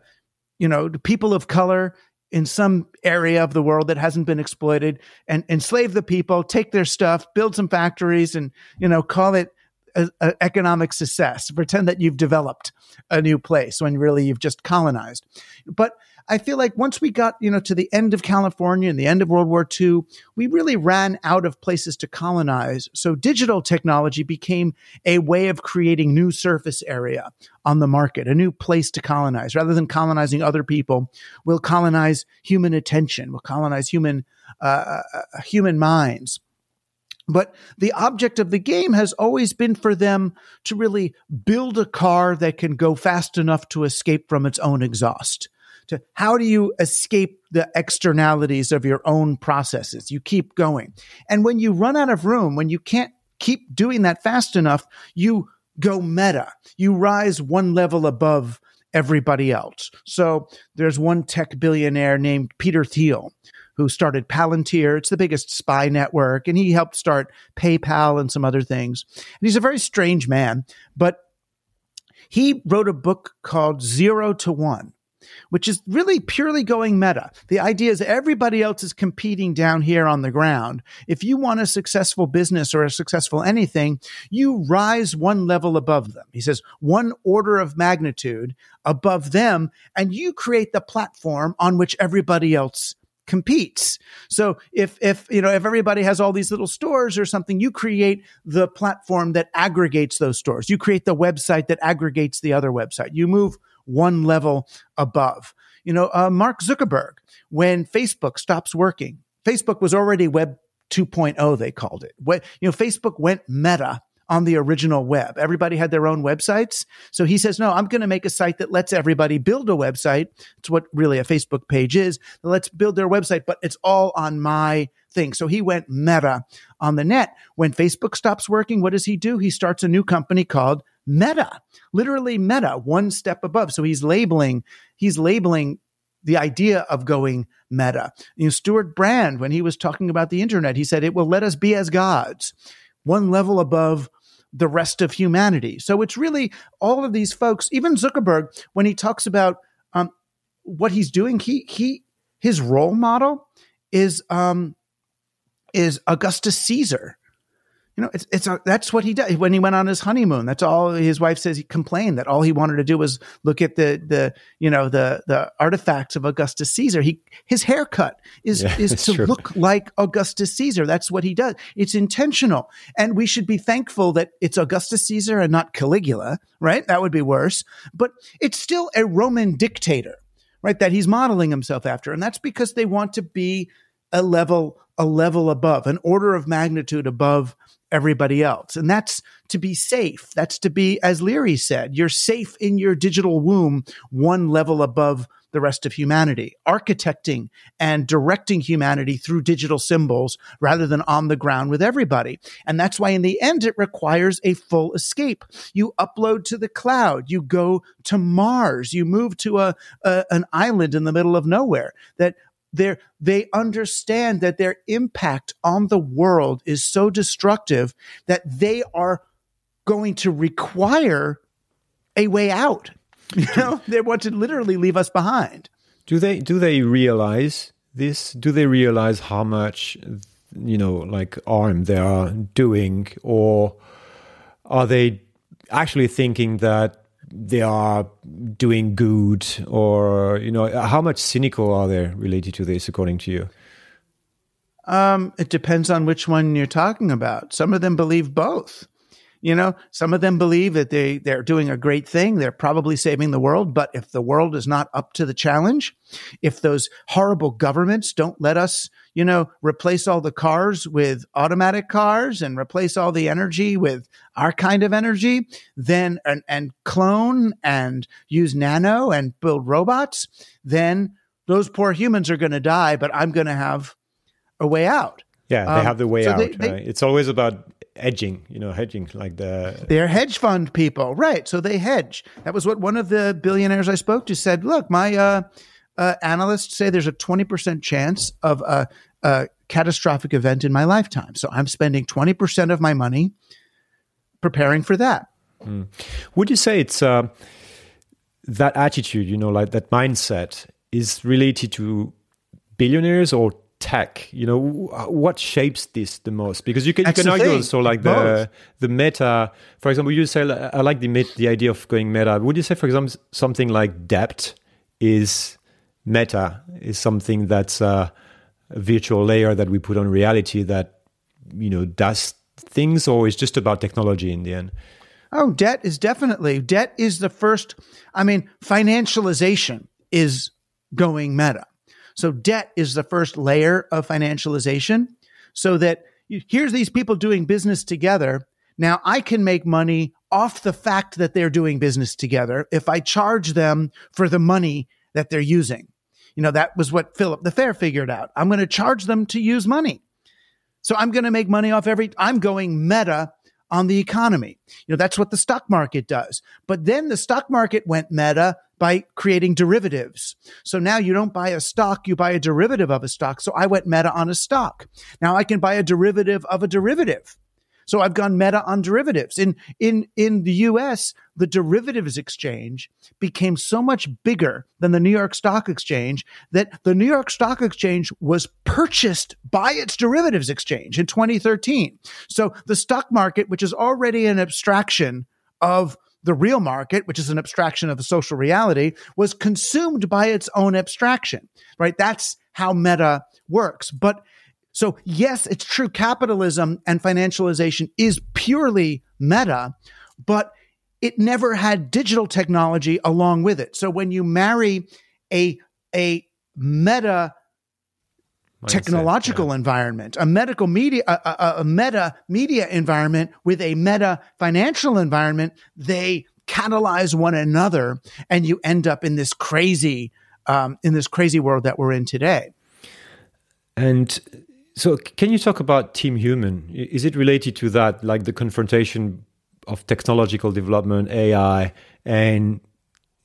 you know, people of color in some area of the world that hasn't been exploited and enslave the people, take their stuff, build some factories, and you know, call it a, a economic success. Pretend that you've developed a new place when really you've just colonized. But I feel like once we got, you know, to the end of California and the end of World War II, we really ran out of places to colonize. So digital technology became a way of creating new surface area on the market, a new place to colonize. Rather than colonizing other people, we'll colonize human attention. We'll colonize human, uh, uh, uh human minds. But the object of the game has always been for them to really build a car that can go fast enough to escape from its own exhaust to how do you escape the externalities of your own processes? You keep going. And when you run out of room, when you can't keep doing that fast enough, you go meta. You rise one level above everybody else. So there's one tech billionaire named Peter Thiel who started Palantir. It's the biggest spy network, and he helped start PayPal and some other things. And he's a very strange man, but he wrote a book called Zero to One which is really purely going meta. The idea is everybody else is competing down here on the ground. If you want a successful business or a successful anything, you rise one level above them. He says one order of magnitude above them, and you create the platform on which everybody else competes. So if if you know if everybody has all these little stores or something, you create the platform that aggregates those stores. You create the website that aggregates the other website. You move one level above. You know, uh, Mark Zuckerberg, when Facebook stops working, Facebook was already Web 2.0, they called it. What, you know, Facebook went meta on the original web. Everybody had their own websites. So he says, no, I'm going to make a site that lets everybody build a website. It's what really a Facebook page is. Let's build their website, but it's all on my thing. So he went meta on the net. When Facebook stops working, what does he do? He starts a new company called Meta, literally Meta, one step above. So he's labeling, he's labeling the idea of going meta. You know, Stewart Brand, when he was talking about the internet, he said it will let us be as gods, one level above the rest of humanity. So it's really all of these folks, even Zuckerberg, when he talks about um, what he's doing, he he his role model is um, is Augustus Caesar. You know, it's it's a, that's what he did when he went on his honeymoon. That's all his wife says. He complained that all he wanted to do was look at the the you know the the artifacts of Augustus Caesar. He his haircut is Yeah, is to true. look like Augustus Caesar. That's what he does. It's intentional, and we should be thankful that it's Augustus Caesar and not Caligula. Right? That would be worse. But it's still a Roman dictator, right? That he's modeling himself after, and that's because they want to be a level a level above, an order of magnitude above everybody else. And that's to be safe. That's to be, as Leary said, you're safe in your digital womb, one level above the rest of humanity, architecting and directing humanity through digital symbols rather than on the ground with everybody. And that's why in the end, it requires a full escape. You upload to the cloud, you go to Mars, you move to a, a an island in the middle of nowhere that they they understand that their impact on the world is so destructive that they are going to require a way out. You know, they want to literally leave us behind. Do they do they realize this? Do they realize how much you know, like harm they are doing, or are they actually thinking that they are doing good, or you know, how much cynical are they related to this, according to you? Um, it depends on which one you're talking about. Some of them believe both. You know, some of them believe that they, they're doing a great thing. They're probably saving the world. But if the world is not up to the challenge, if those horrible governments don't let us, you know, replace all the cars with automatic cars and replace all the energy with our kind of energy, then, and, and clone and use nano and build robots, then those poor humans are going to die, but I'm going to have a way out. Yeah, they Um, have the way so out. they- they- right? It's always about edging, you know, hedging, like the They're hedge fund people, right? So they hedge. That was what one of the billionaires I spoke to said. Look, my uh, uh, analysts say there's a 20% chance of a, a catastrophic event in my lifetime. So I'm spending 20% of my money preparing for that. Would you say it's uh, that attitude, you know, like that mindset is related to billionaires or tech? You know, what shapes this the most? Because you can, you can argue thing, also like both. the the meta. For example, you say I like the the idea of going meta. Would you say, for example, something like debt is meta? Is something that's uh, a virtual layer that we put on reality that you know does things, or is just about technology in the end? Oh, debt is definitely debt is the first. I mean, financialization is going meta. So debt is the first layer of financialization so that here's these people doing business together. Now I can make money off the fact that they're doing business together if I charge them for the money that they're using. You know, that was what Philip the Fair figured out. I'm going to charge them to use money. So I'm going to make money off every, I'm going meta on the economy. You know, that's what the stock market does. But then the stock market went meta by creating derivatives. So now you don't buy a stock, you buy a derivative of a stock. So I went meta on a stock. Now I can buy a derivative of a derivative. So I've gone meta on derivatives. In in in the US, the derivatives exchange became so much bigger than the New York Stock Exchange that the New York Stock Exchange was purchased by its derivatives exchange in 2013. So the stock market, which is already an abstraction of the real market, which is an abstraction of the social reality, was consumed by its own abstraction, right? That's how meta works. But so yes, it's true. Capitalism and financialization is purely meta, but it never had digital technology along with it. So when you marry a, a meta technological yeah. environment, a medical media, a, a, a, meta media environment with a meta financial environment, they catalyze one another, and you end up in this crazy, um, in this crazy world that we're in today. And so, can you talk about Team Human? Is it related to that, like the confrontation of technological development, AI, and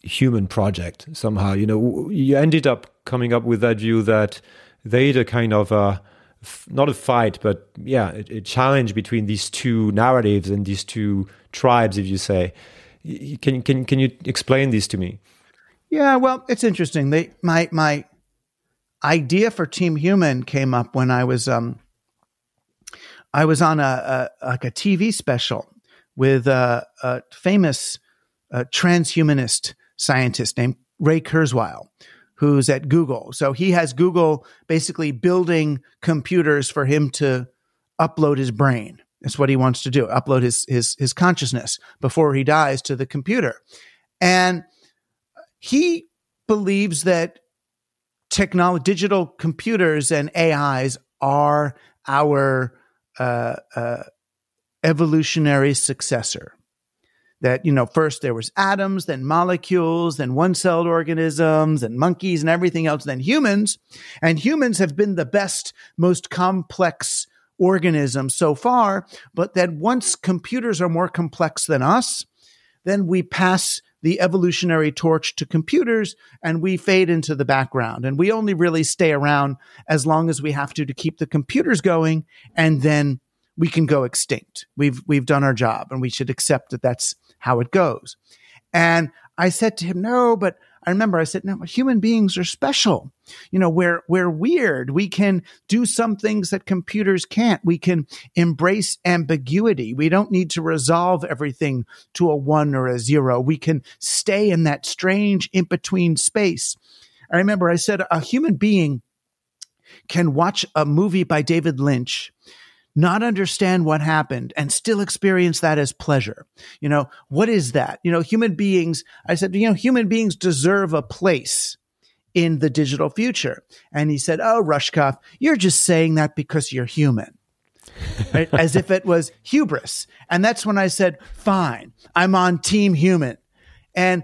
human project somehow? You know, you ended up coming up with that view that they a kind of a not a fight, but yeah, a, a, challenge between these two narratives and these two tribes, if you say. Can can can you explain this to me? Yeah, well, it's interesting. They my my idea for Team Human came up when I was um I was on a, a like a TV special with a, a famous uh, transhumanist scientist named Ray Kurzweil, who's at Google. So he has Google basically building computers for him to upload his brain. That's what he wants to do, upload his his his consciousness before he dies to the computer. And he believes that technology, digital computers and AIs are our uh, uh, evolutionary successor. That, you know, first there was atoms, then molecules, then one celled organisms and monkeys and everything else, then humans. And humans have been the best, most complex organism so far. But that once computers are more complex than us, then we pass the evolutionary torch to computers and we fade into the background. And we only really stay around as long as we have to to keep the computers going and then we can go extinct. We've, we've done our job and we should accept that that's how it goes. And I said to him, no, but I remember I said, no, human beings are special. You know, we're, we're weird. We can do some things that computers can't. We can embrace ambiguity. We don't need to resolve everything to a one or a zero. We can stay in that strange in between space. I remember I said a human being can watch a movie by David Lynch not understand what happened and still experience that as pleasure. You know, what is that? You know, human beings, I said, you know, human beings deserve a place in the digital future. And he said, Oh, Rushkoff, you're just saying that because you're human. As if it was hubris. And that's when I said, Fine, I'm on team human. And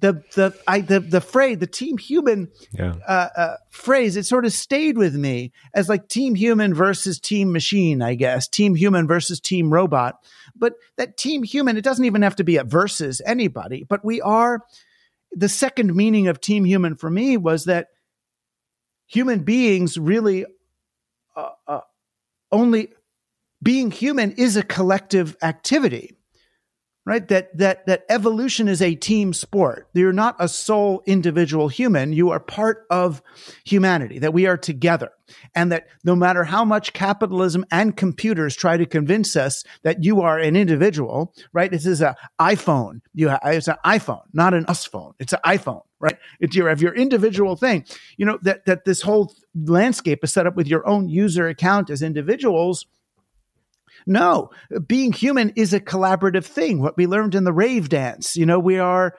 the the I the the phrase the team human yeah. uh, uh, phrase it sort of stayed with me as like team human versus team machine I guess team human versus team robot but that team human it doesn't even have to be a versus anybody but we are the second meaning of team human for me was that human beings really uh, uh only being human is a collective activity right? That that that evolution is a team sport. You're not a sole individual human. You are part of humanity that we are together. And that no matter how much capitalism and computers try to convince us that you are an individual right? This is an iphone. You have, it's an iphone not an us phone. It's an iphone right? It's your your individual thing. You know that that this whole landscape is set up with your own user account as individuals no, being human is a collaborative thing. What we learned in the rave dance, you know, we are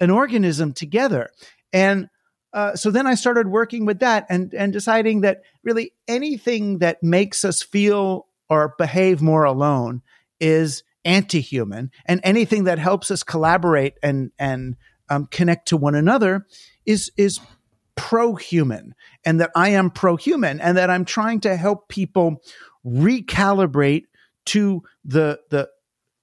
an organism together. And uh, so then I started working with that and and deciding that really anything that makes us feel or behave more alone is anti-human, and anything that helps us collaborate and and um, connect to one another is is pro-human, and that I am pro-human, and that I'm trying to help people recalibrate to the the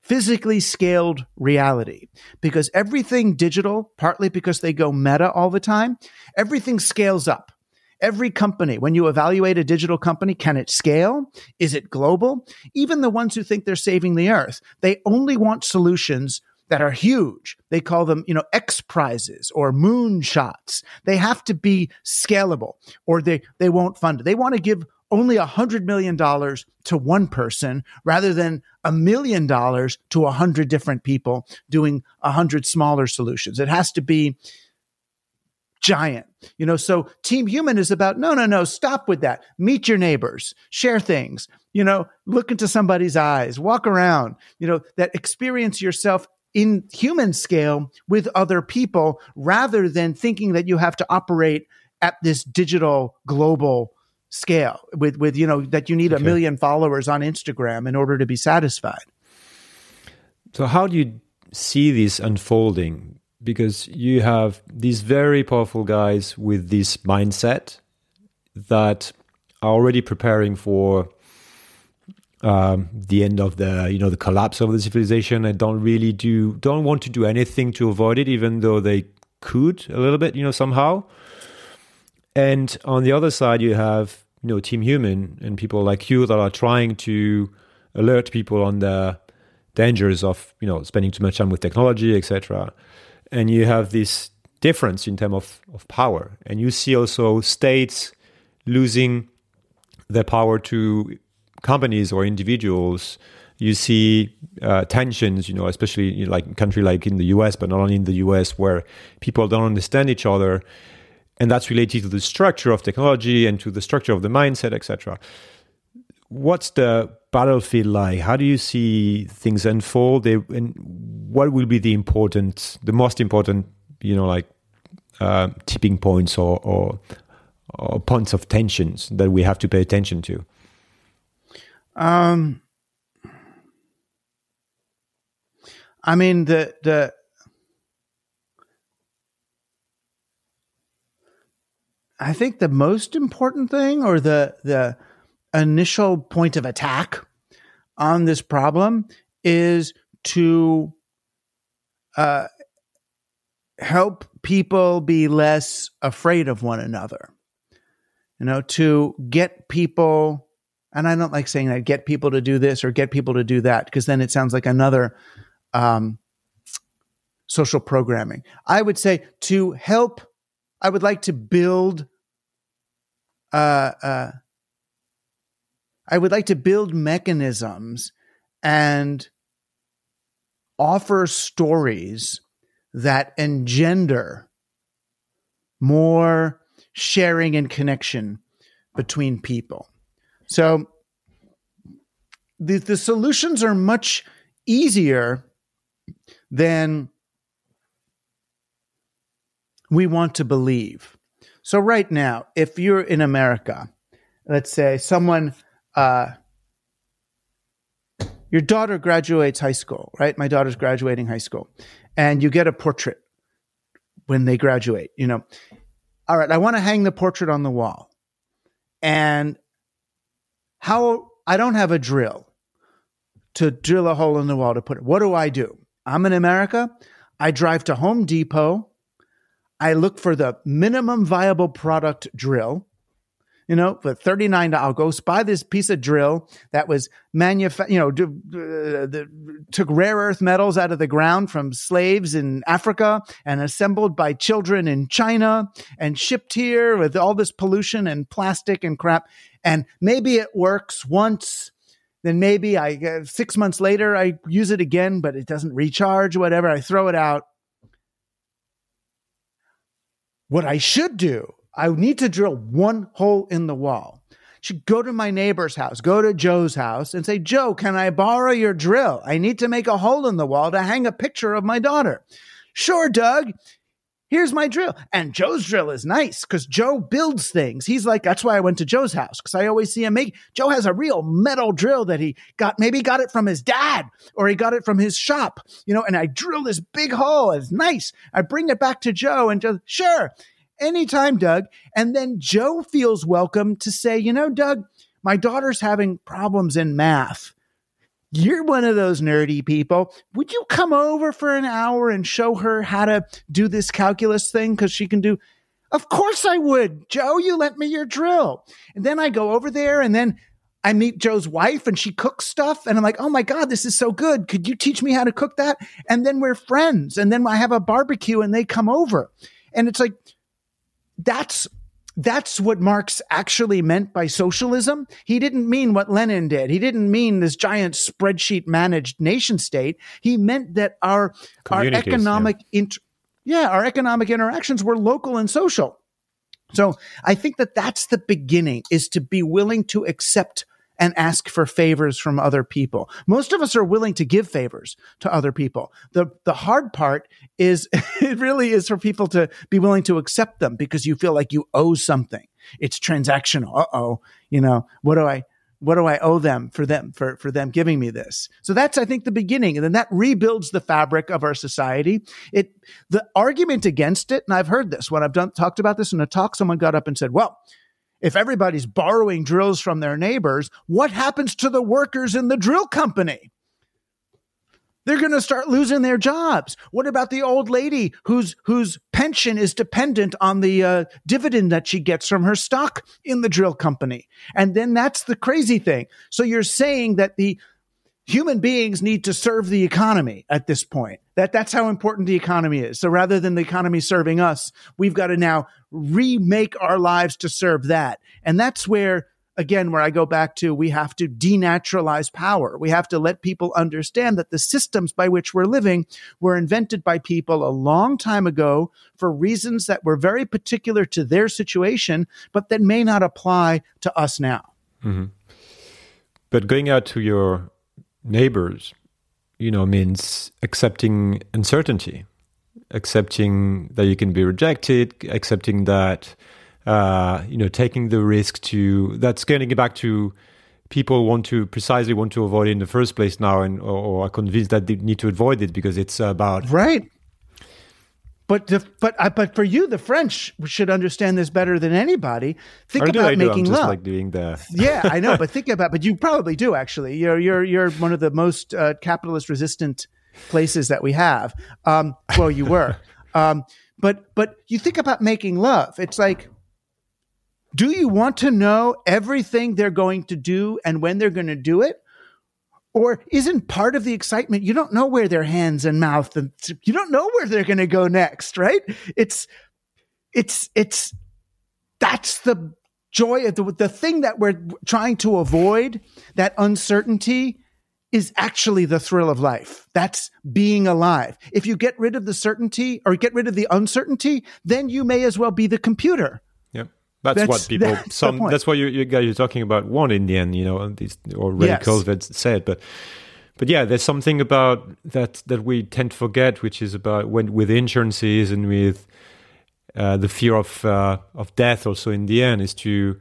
physically scaled reality because everything digital, partly because they go meta all the time, everything scales up. Every company, when you evaluate a digital company, can it scale? Is it global? Even the ones who think they're saving the earth, they only want solutions that are huge. They call them, you know, X prizes or moon shots. They have to be scalable or they, they won't fund it. They want to give only a hundred million dollars to one person rather than a million dollars to a hundred different people doing a hundred smaller solutions. It has to be giant. You know, so Team Human is about no, no, no, stop with that. Meet your neighbors, share things, you know, look into somebody's eyes, walk around, you know, that experience yourself in human scale with other people rather than thinking that you have to operate at this digital global scale with with you know that you need okay. a million followers on Instagram in order to be satisfied. So how do you see this unfolding? Because you have these very powerful guys with this mindset that are already preparing for um, the end of the you know the collapse of the civilization and don't really do don't want to do anything to avoid it, even though they could a little bit, you know, somehow. And on the other side, you have you know Team Human and people like you that are trying to alert people on the dangers of you know spending too much time with technology, etc. And you have this difference in terms of, of power, and you see also states losing their power to companies or individuals. You see uh, tensions, you know, especially you know, like country like in the U.S., but not only in the U.S., where people don't understand each other and that's related to the structure of technology and to the structure of the mindset etc what's the battlefield like? How do you see things unfold? And what will be the important the most important you know like uh, tipping points or, or, or points of tensions that we have to pay attention to? Um i mean the the I think the most important thing or the the initial point of attack on this problem is to uh, help people be less afraid of one another. You know, to get people, and I don't like saying that, get people to do this or get people to do that, because then it sounds like another um, social programming. I would say to help I would like to build uh, uh, I would like to build mechanisms and offer stories that engender more sharing and connection between people. So the, the solutions are much easier than we want to believe. So, right now, if you're in America, let's say someone, uh, your daughter graduates high school, right? My daughter's graduating high school, and you get a portrait when they graduate, you know. All right, I want to hang the portrait on the wall. And how I don't have a drill to drill a hole in the wall to put it. What do I do? I'm in America. I drive to Home Depot I look for the minimum viable product drill. You know, for thirty nine, I'll go buy this piece of drill that was manufactured. You know, uh, took rare earth metals out of the ground from slaves in Africa and assembled by children in China and shipped here with all this pollution and plastic and crap. And maybe it works once, then maybe I uh, six months later I use it again, but it doesn't recharge. Whatever, I throw it out what I should do, I need to drill one hole in the wall. should go to my neighbor's house, go to Joe's house and say, Joe, can I borrow your drill? I need to make a hole in the wall to hang a picture of my daughter. Sure, Doug. Here's my drill. And Joe's drill is nice because Joe builds things. He's like, that's why I went to Joe's house because I always see him make. Joe has a real metal drill that he got, maybe got it from his dad or he got it from his shop, you know, and I drill this big hole. It's nice. I bring it back to Joe and Joe, sure, anytime, Doug. And then Joe feels welcome to say, you know, Doug, my daughter's having problems in math you're one of those nerdy people. Would you come over for an hour and show her how to do this calculus thing? Because she can do. Of course I would. Joe, you lent me your drill. And then I go over there and then I meet Joe's wife and she cooks stuff. And I'm like, oh my God, this is so good. Could you teach me how to cook that? And then we're friends. And then I have a barbecue and they come over. And it's like, that's that's what Marx actually meant by socialism. He didn't mean what Lenin did. He didn't mean this giant spreadsheet managed nation state. He meant that our our economic yeah. Int- yeah, our economic interactions were local and social. So I think that that's the beginning is to be willing to accept and ask for favors from other people. Most of us are willing to give favors to other people. The the hard part is it really is for people to be willing to accept them because you feel like you owe something. It's transactional. Uh-oh, you know, what do I what do I owe them for them for for them giving me this? So that's I think the beginning and then that rebuilds the fabric of our society. It the argument against it and I've heard this when I've done talked about this in a talk someone got up and said, "Well, if everybody's borrowing drills from their neighbors, what happens to the workers in the drill company? They're going to start losing their jobs. What about the old lady whose whose pension is dependent on the uh, dividend that she gets from her stock in the drill company? And then that's the crazy thing. So you're saying that the human beings need to serve the economy at this point. That that's how important the economy is. So rather than the economy serving us, we've got to now remake our lives to serve that. And that's where again where I go back to we have to denaturalize power. We have to let people understand that the systems by which we're living were invented by people a long time ago for reasons that were very particular to their situation, but that may not apply to us now. Mm-hmm. But going out to your neighbors, you know, means accepting uncertainty, accepting that you can be rejected, accepting that, uh, you know, taking the risk to, that's getting back to people want to precisely want to avoid in the first place now and or, or are convinced that they need to avoid it because it's about right but the, but uh, but for you, the French should understand this better than anybody. Think or about making love. Like doing the yeah, I know, but think about. But you probably do actually. You're you're you're one of the most uh, capitalist resistant places that we have. Um, well, you were. um, but but you think about making love. It's like, do you want to know everything they're going to do and when they're going to do it? Or isn't part of the excitement you don't know where their hands and mouth and you don't know where they're going to go next, right? It's it's it's that's the joy of the the thing that we're trying to avoid, that uncertainty is actually the thrill of life. That's being alive. If you get rid of the certainty or get rid of the uncertainty, then you may as well be the computer. That's, that's, what people. That's some. That's what you, you guys are talking about. One in the end, you know, these or radicals yes. that said, but but yeah, there's something about that that we tend to forget, which is about when with insurances and with uh, the fear of uh, of death. Also, in the end, is to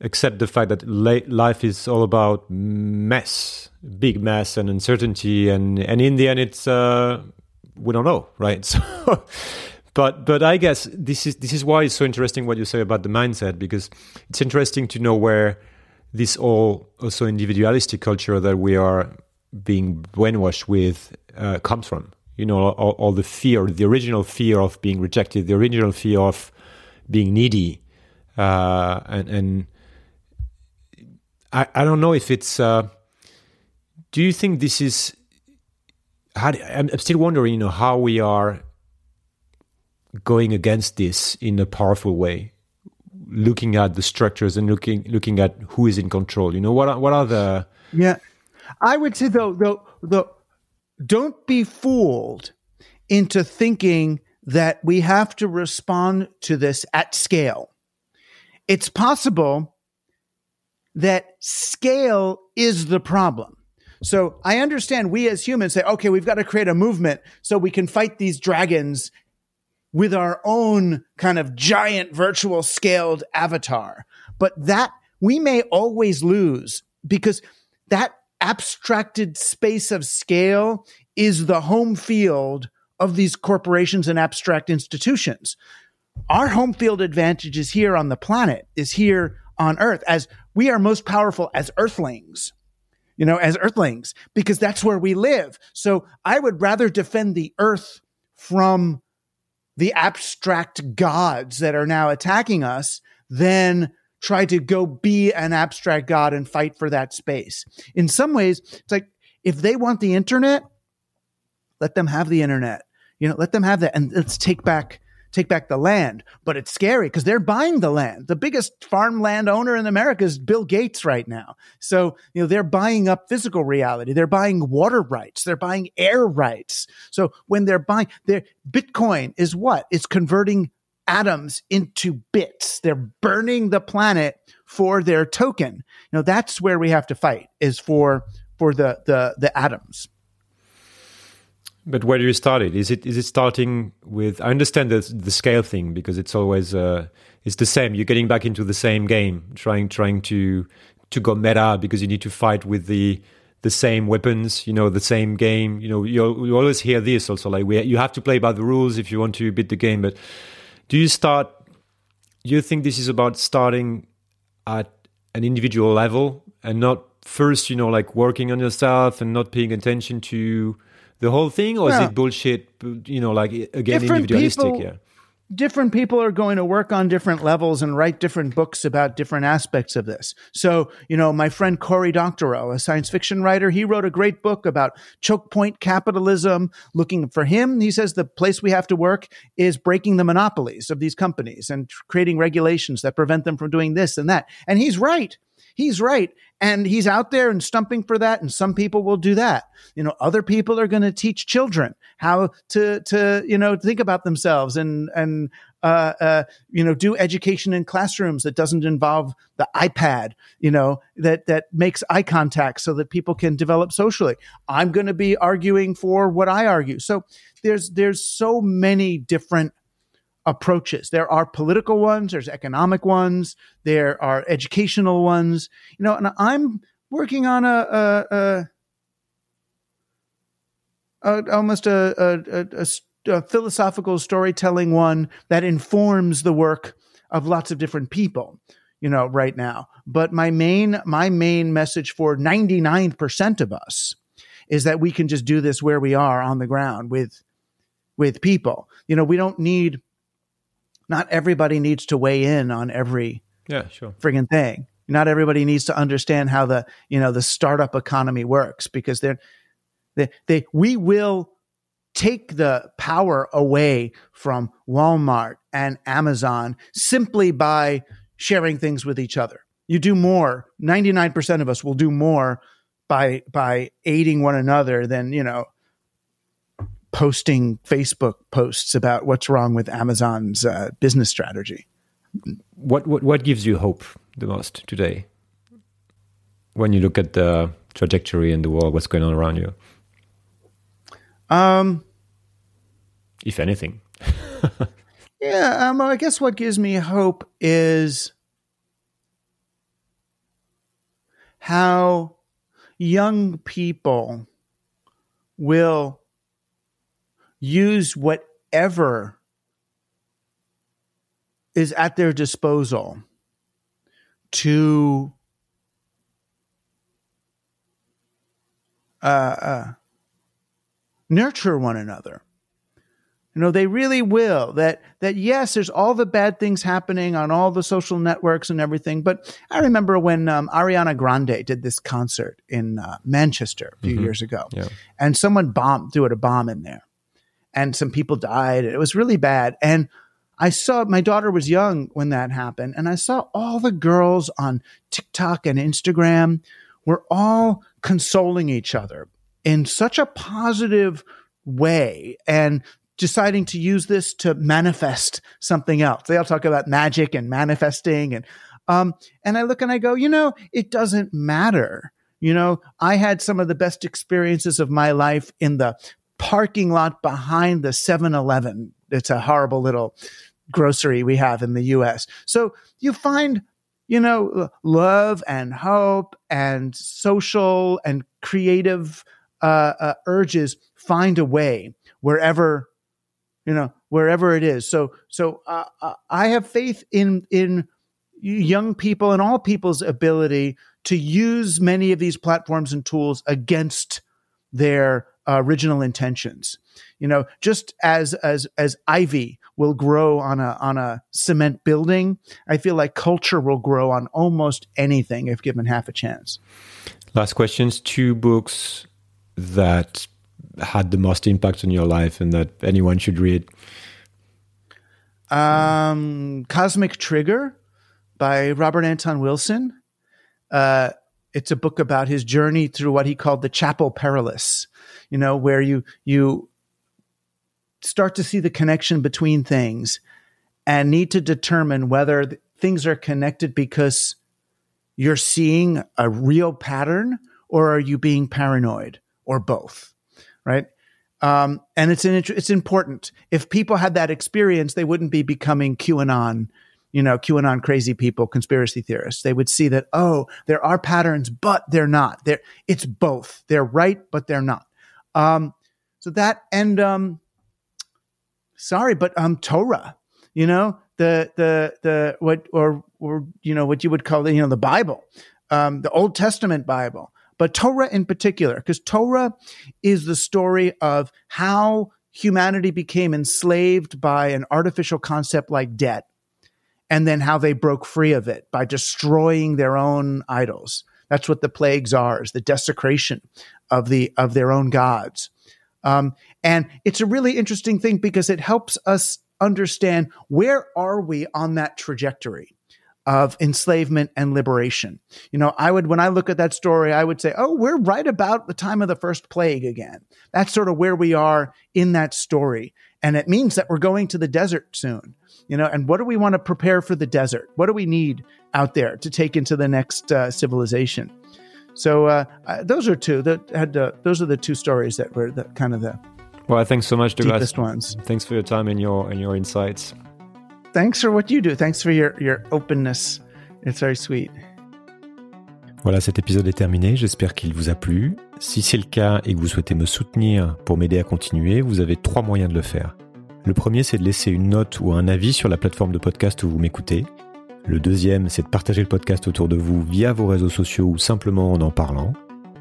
accept the fact that life is all about mess, big mess, and uncertainty, and and in the end, it's uh, we don't know, right? So but but I guess this is this is why it's so interesting what you say about the mindset because it's interesting to know where this all also individualistic culture that we are being brainwashed with uh, comes from. You know, all, all, the fear, the original fear of being rejected, the original fear of being needy, uh, and and I I don't know if it's. Uh, do you think this is? How, I'm still wondering, you know, how we are going against this in a powerful way looking at the structures and looking looking at who is in control. You know what are, what are the yeah. I would say though though though don't be fooled into thinking that we have to respond to this at scale. It's possible that scale is the problem. So I understand we as humans say, okay, we've got to create a movement so we can fight these dragons with our own kind of giant virtual scaled avatar. But that we may always lose because that abstracted space of scale is the home field of these corporations and abstract institutions. Our home field advantage is here on the planet, is here on Earth, as we are most powerful as Earthlings. you know, as earthlings, because that's where we live. So I would rather defend the earth from the abstract gods that are now attacking us than try to go be an abstract god and fight for that space. In some ways, it's like if they want the internet, let them have the internet. You know, let them have that and let's take back take back the land. But it's scary because they're buying the land. The biggest farmland owner in America is Bill Gates right now. So, you know, they're buying up physical reality. They're buying water rights. They're buying air rights. So when they're buying their Bitcoin is what? It's converting atoms into bits. They're burning the planet for their token. You know, that's where we have to fight is for for the the the atoms. But where do you start it? Is it is it starting with? I understand the the scale thing because it's always uh, it's the same. You're getting back into the same game, trying trying to to go meta because you need to fight with the the same weapons, you know, the same game. You know, you you always hear this also like we you have to play by the rules if you want to beat the game. But do you start? Do you think this is about starting at an individual level and not first, you know, like working on yourself and not paying attention to the whole thing, or is it bullshit? You know, like again, Different individualistic. people- yeah. different people are going to work on different levels and write different books about different aspects of this. So, you know, my friend Cory Doctorow, a science fiction writer, he wrote a great book about choke point capitalism. Looking for him, he says the place we have to work is breaking the monopolies of these companies and creating regulations that prevent them from doing this and that. And he's right. He's right. And he's out there and stumping for that. And some people will do that. You know, other people are going to teach children how to, to, you know, think about themselves and, and, uh, uh, you know, do education in classrooms that doesn't involve the iPad, you know, that, that makes eye contact so that people can develop socially. I'm going to be arguing for what I argue. So there's, there's so many different approaches. There are political ones, there's economic ones, there are educational ones, you know, and I'm working on a, a, a, a almost a, a, philosophical storytelling one that informs the work of lots of different people, you know, right now. But my main, my main message for 99% of us is that we can just do this where we are on the ground with, with people. You know, we don't need, not everybody needs to weigh in on every Yeah, sure. friggin' thing. Not everybody needs to understand how the you know the startup economy works because they're they, they we will take the power away from Walmart and Amazon simply by sharing things with each other. You do more. 99% of us will do more by by aiding one another than, you know, posting Facebook posts about what's wrong with Amazon's uh, business strategy. What what what gives you hope the most today? When you look at the trajectory in the world, what's going on around you, Um if anything? Yeah, um, I guess what gives me hope is how young people will use whatever is at their disposal to uh, uh, nurture one another. You know, they really will. That that yes, there's all the bad things happening on all the social networks and everything. But I remember when um, Ariana Grande did this concert in uh, Manchester a few years ago, Yeah. and someone bombed threw a bomb in there, and some people died. It was really bad. And I saw my daughter was young when that happened, and I saw all the girls on TikTok and Instagram were all consoling each other in such a positive way and deciding to use this to manifest something else. They all talk about magic and manifesting and um and I look and I go, you know, it doesn't matter. You know, I had some of the best experiences of my life in the parking lot behind the 7-Eleven. It's a horrible little grocery we have in the US. So you find you know love and hope and social and creative uh, uh, urges find a way wherever you know wherever it is so so uh, uh, i have faith in in young people and all people's ability to use many of these platforms and tools against their uh, original intentions. You know, just as as as ivy will grow on a on a cement building, I feel like culture will grow on almost anything if given half a chance. Last questions: two books that had the most impact on your life and that anyone should read. Um, Cosmic Trigger by Robert Anton Wilson. Uh, it's a book about his journey through what he called the chapel perilous, you know, where you you start to see the connection between things and need to determine whether th- things are connected because you're seeing a real pattern or are you being paranoid or both, right? Um, and it's an, it's important. If people had that experience, they wouldn't be becoming QAnon, you know, QAnon crazy people, conspiracy theorists. They would see that oh, there are patterns, but they're not. They're it's both. They're right, but they're not. Um, so that and um, sorry, but um, Torah, you know, the the the what or or you know what you would call the you know the Bible, um, the Old Testament Bible but Torah in particular, because Torah is the story of how humanity became enslaved by an artificial concept like debt, and then how they broke free of it by destroying their own idols. That's what the plagues are: is the desecration of the of their own gods. Um, and it's a really interesting thing because it helps us understand where are we on that trajectory of enslavement and liberation. You know, I would, when I look at that story, I would say, oh, we're right about the time of the first plague again. That's sort of where we are in that story. And it means that we're going to the desert soon, you know, and what do we want to prepare for the desert? What do we need out there to take into the next uh, civilization? So uh, uh, those are two that had, uh, those are the two stories that were the kind of the well, thanks so much, Douglas. deepest ones. Thanks for your time and your and your insights. Thanks for what you do. Thanks for your, your openness. It's very sweet. Voilà, cet épisode est terminé. J'espère qu'il vous a plu. Si c'est le cas et que vous souhaitez me soutenir pour m'aider à continuer, vous avez trois moyens de le faire. Le premier, c'est de laisser une note ou un avis sur la plateforme de podcast où vous m'écoutez. Le deuxième, c'est de partager le podcast autour de vous via vos réseaux sociaux ou simplement en en parlant.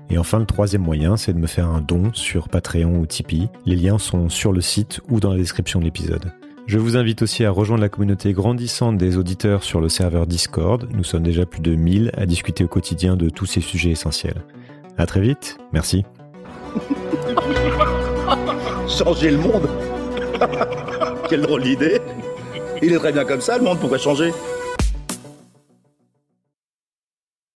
Et enfin, le troisième moyen, c'est de me faire un don sur Patreon ou Tipeee. Les liens sont sur le site ou dans la description de l'épisode. Je vous invite aussi à rejoindre la communauté grandissante des auditeurs sur le serveur Discord. Nous sommes déjà plus de 1000 à discuter au quotidien de tous ces sujets essentiels. À très vite, merci. Changer le monde Quelle drôle d'idée Il est très bien comme ça, le monde, pourquoi changer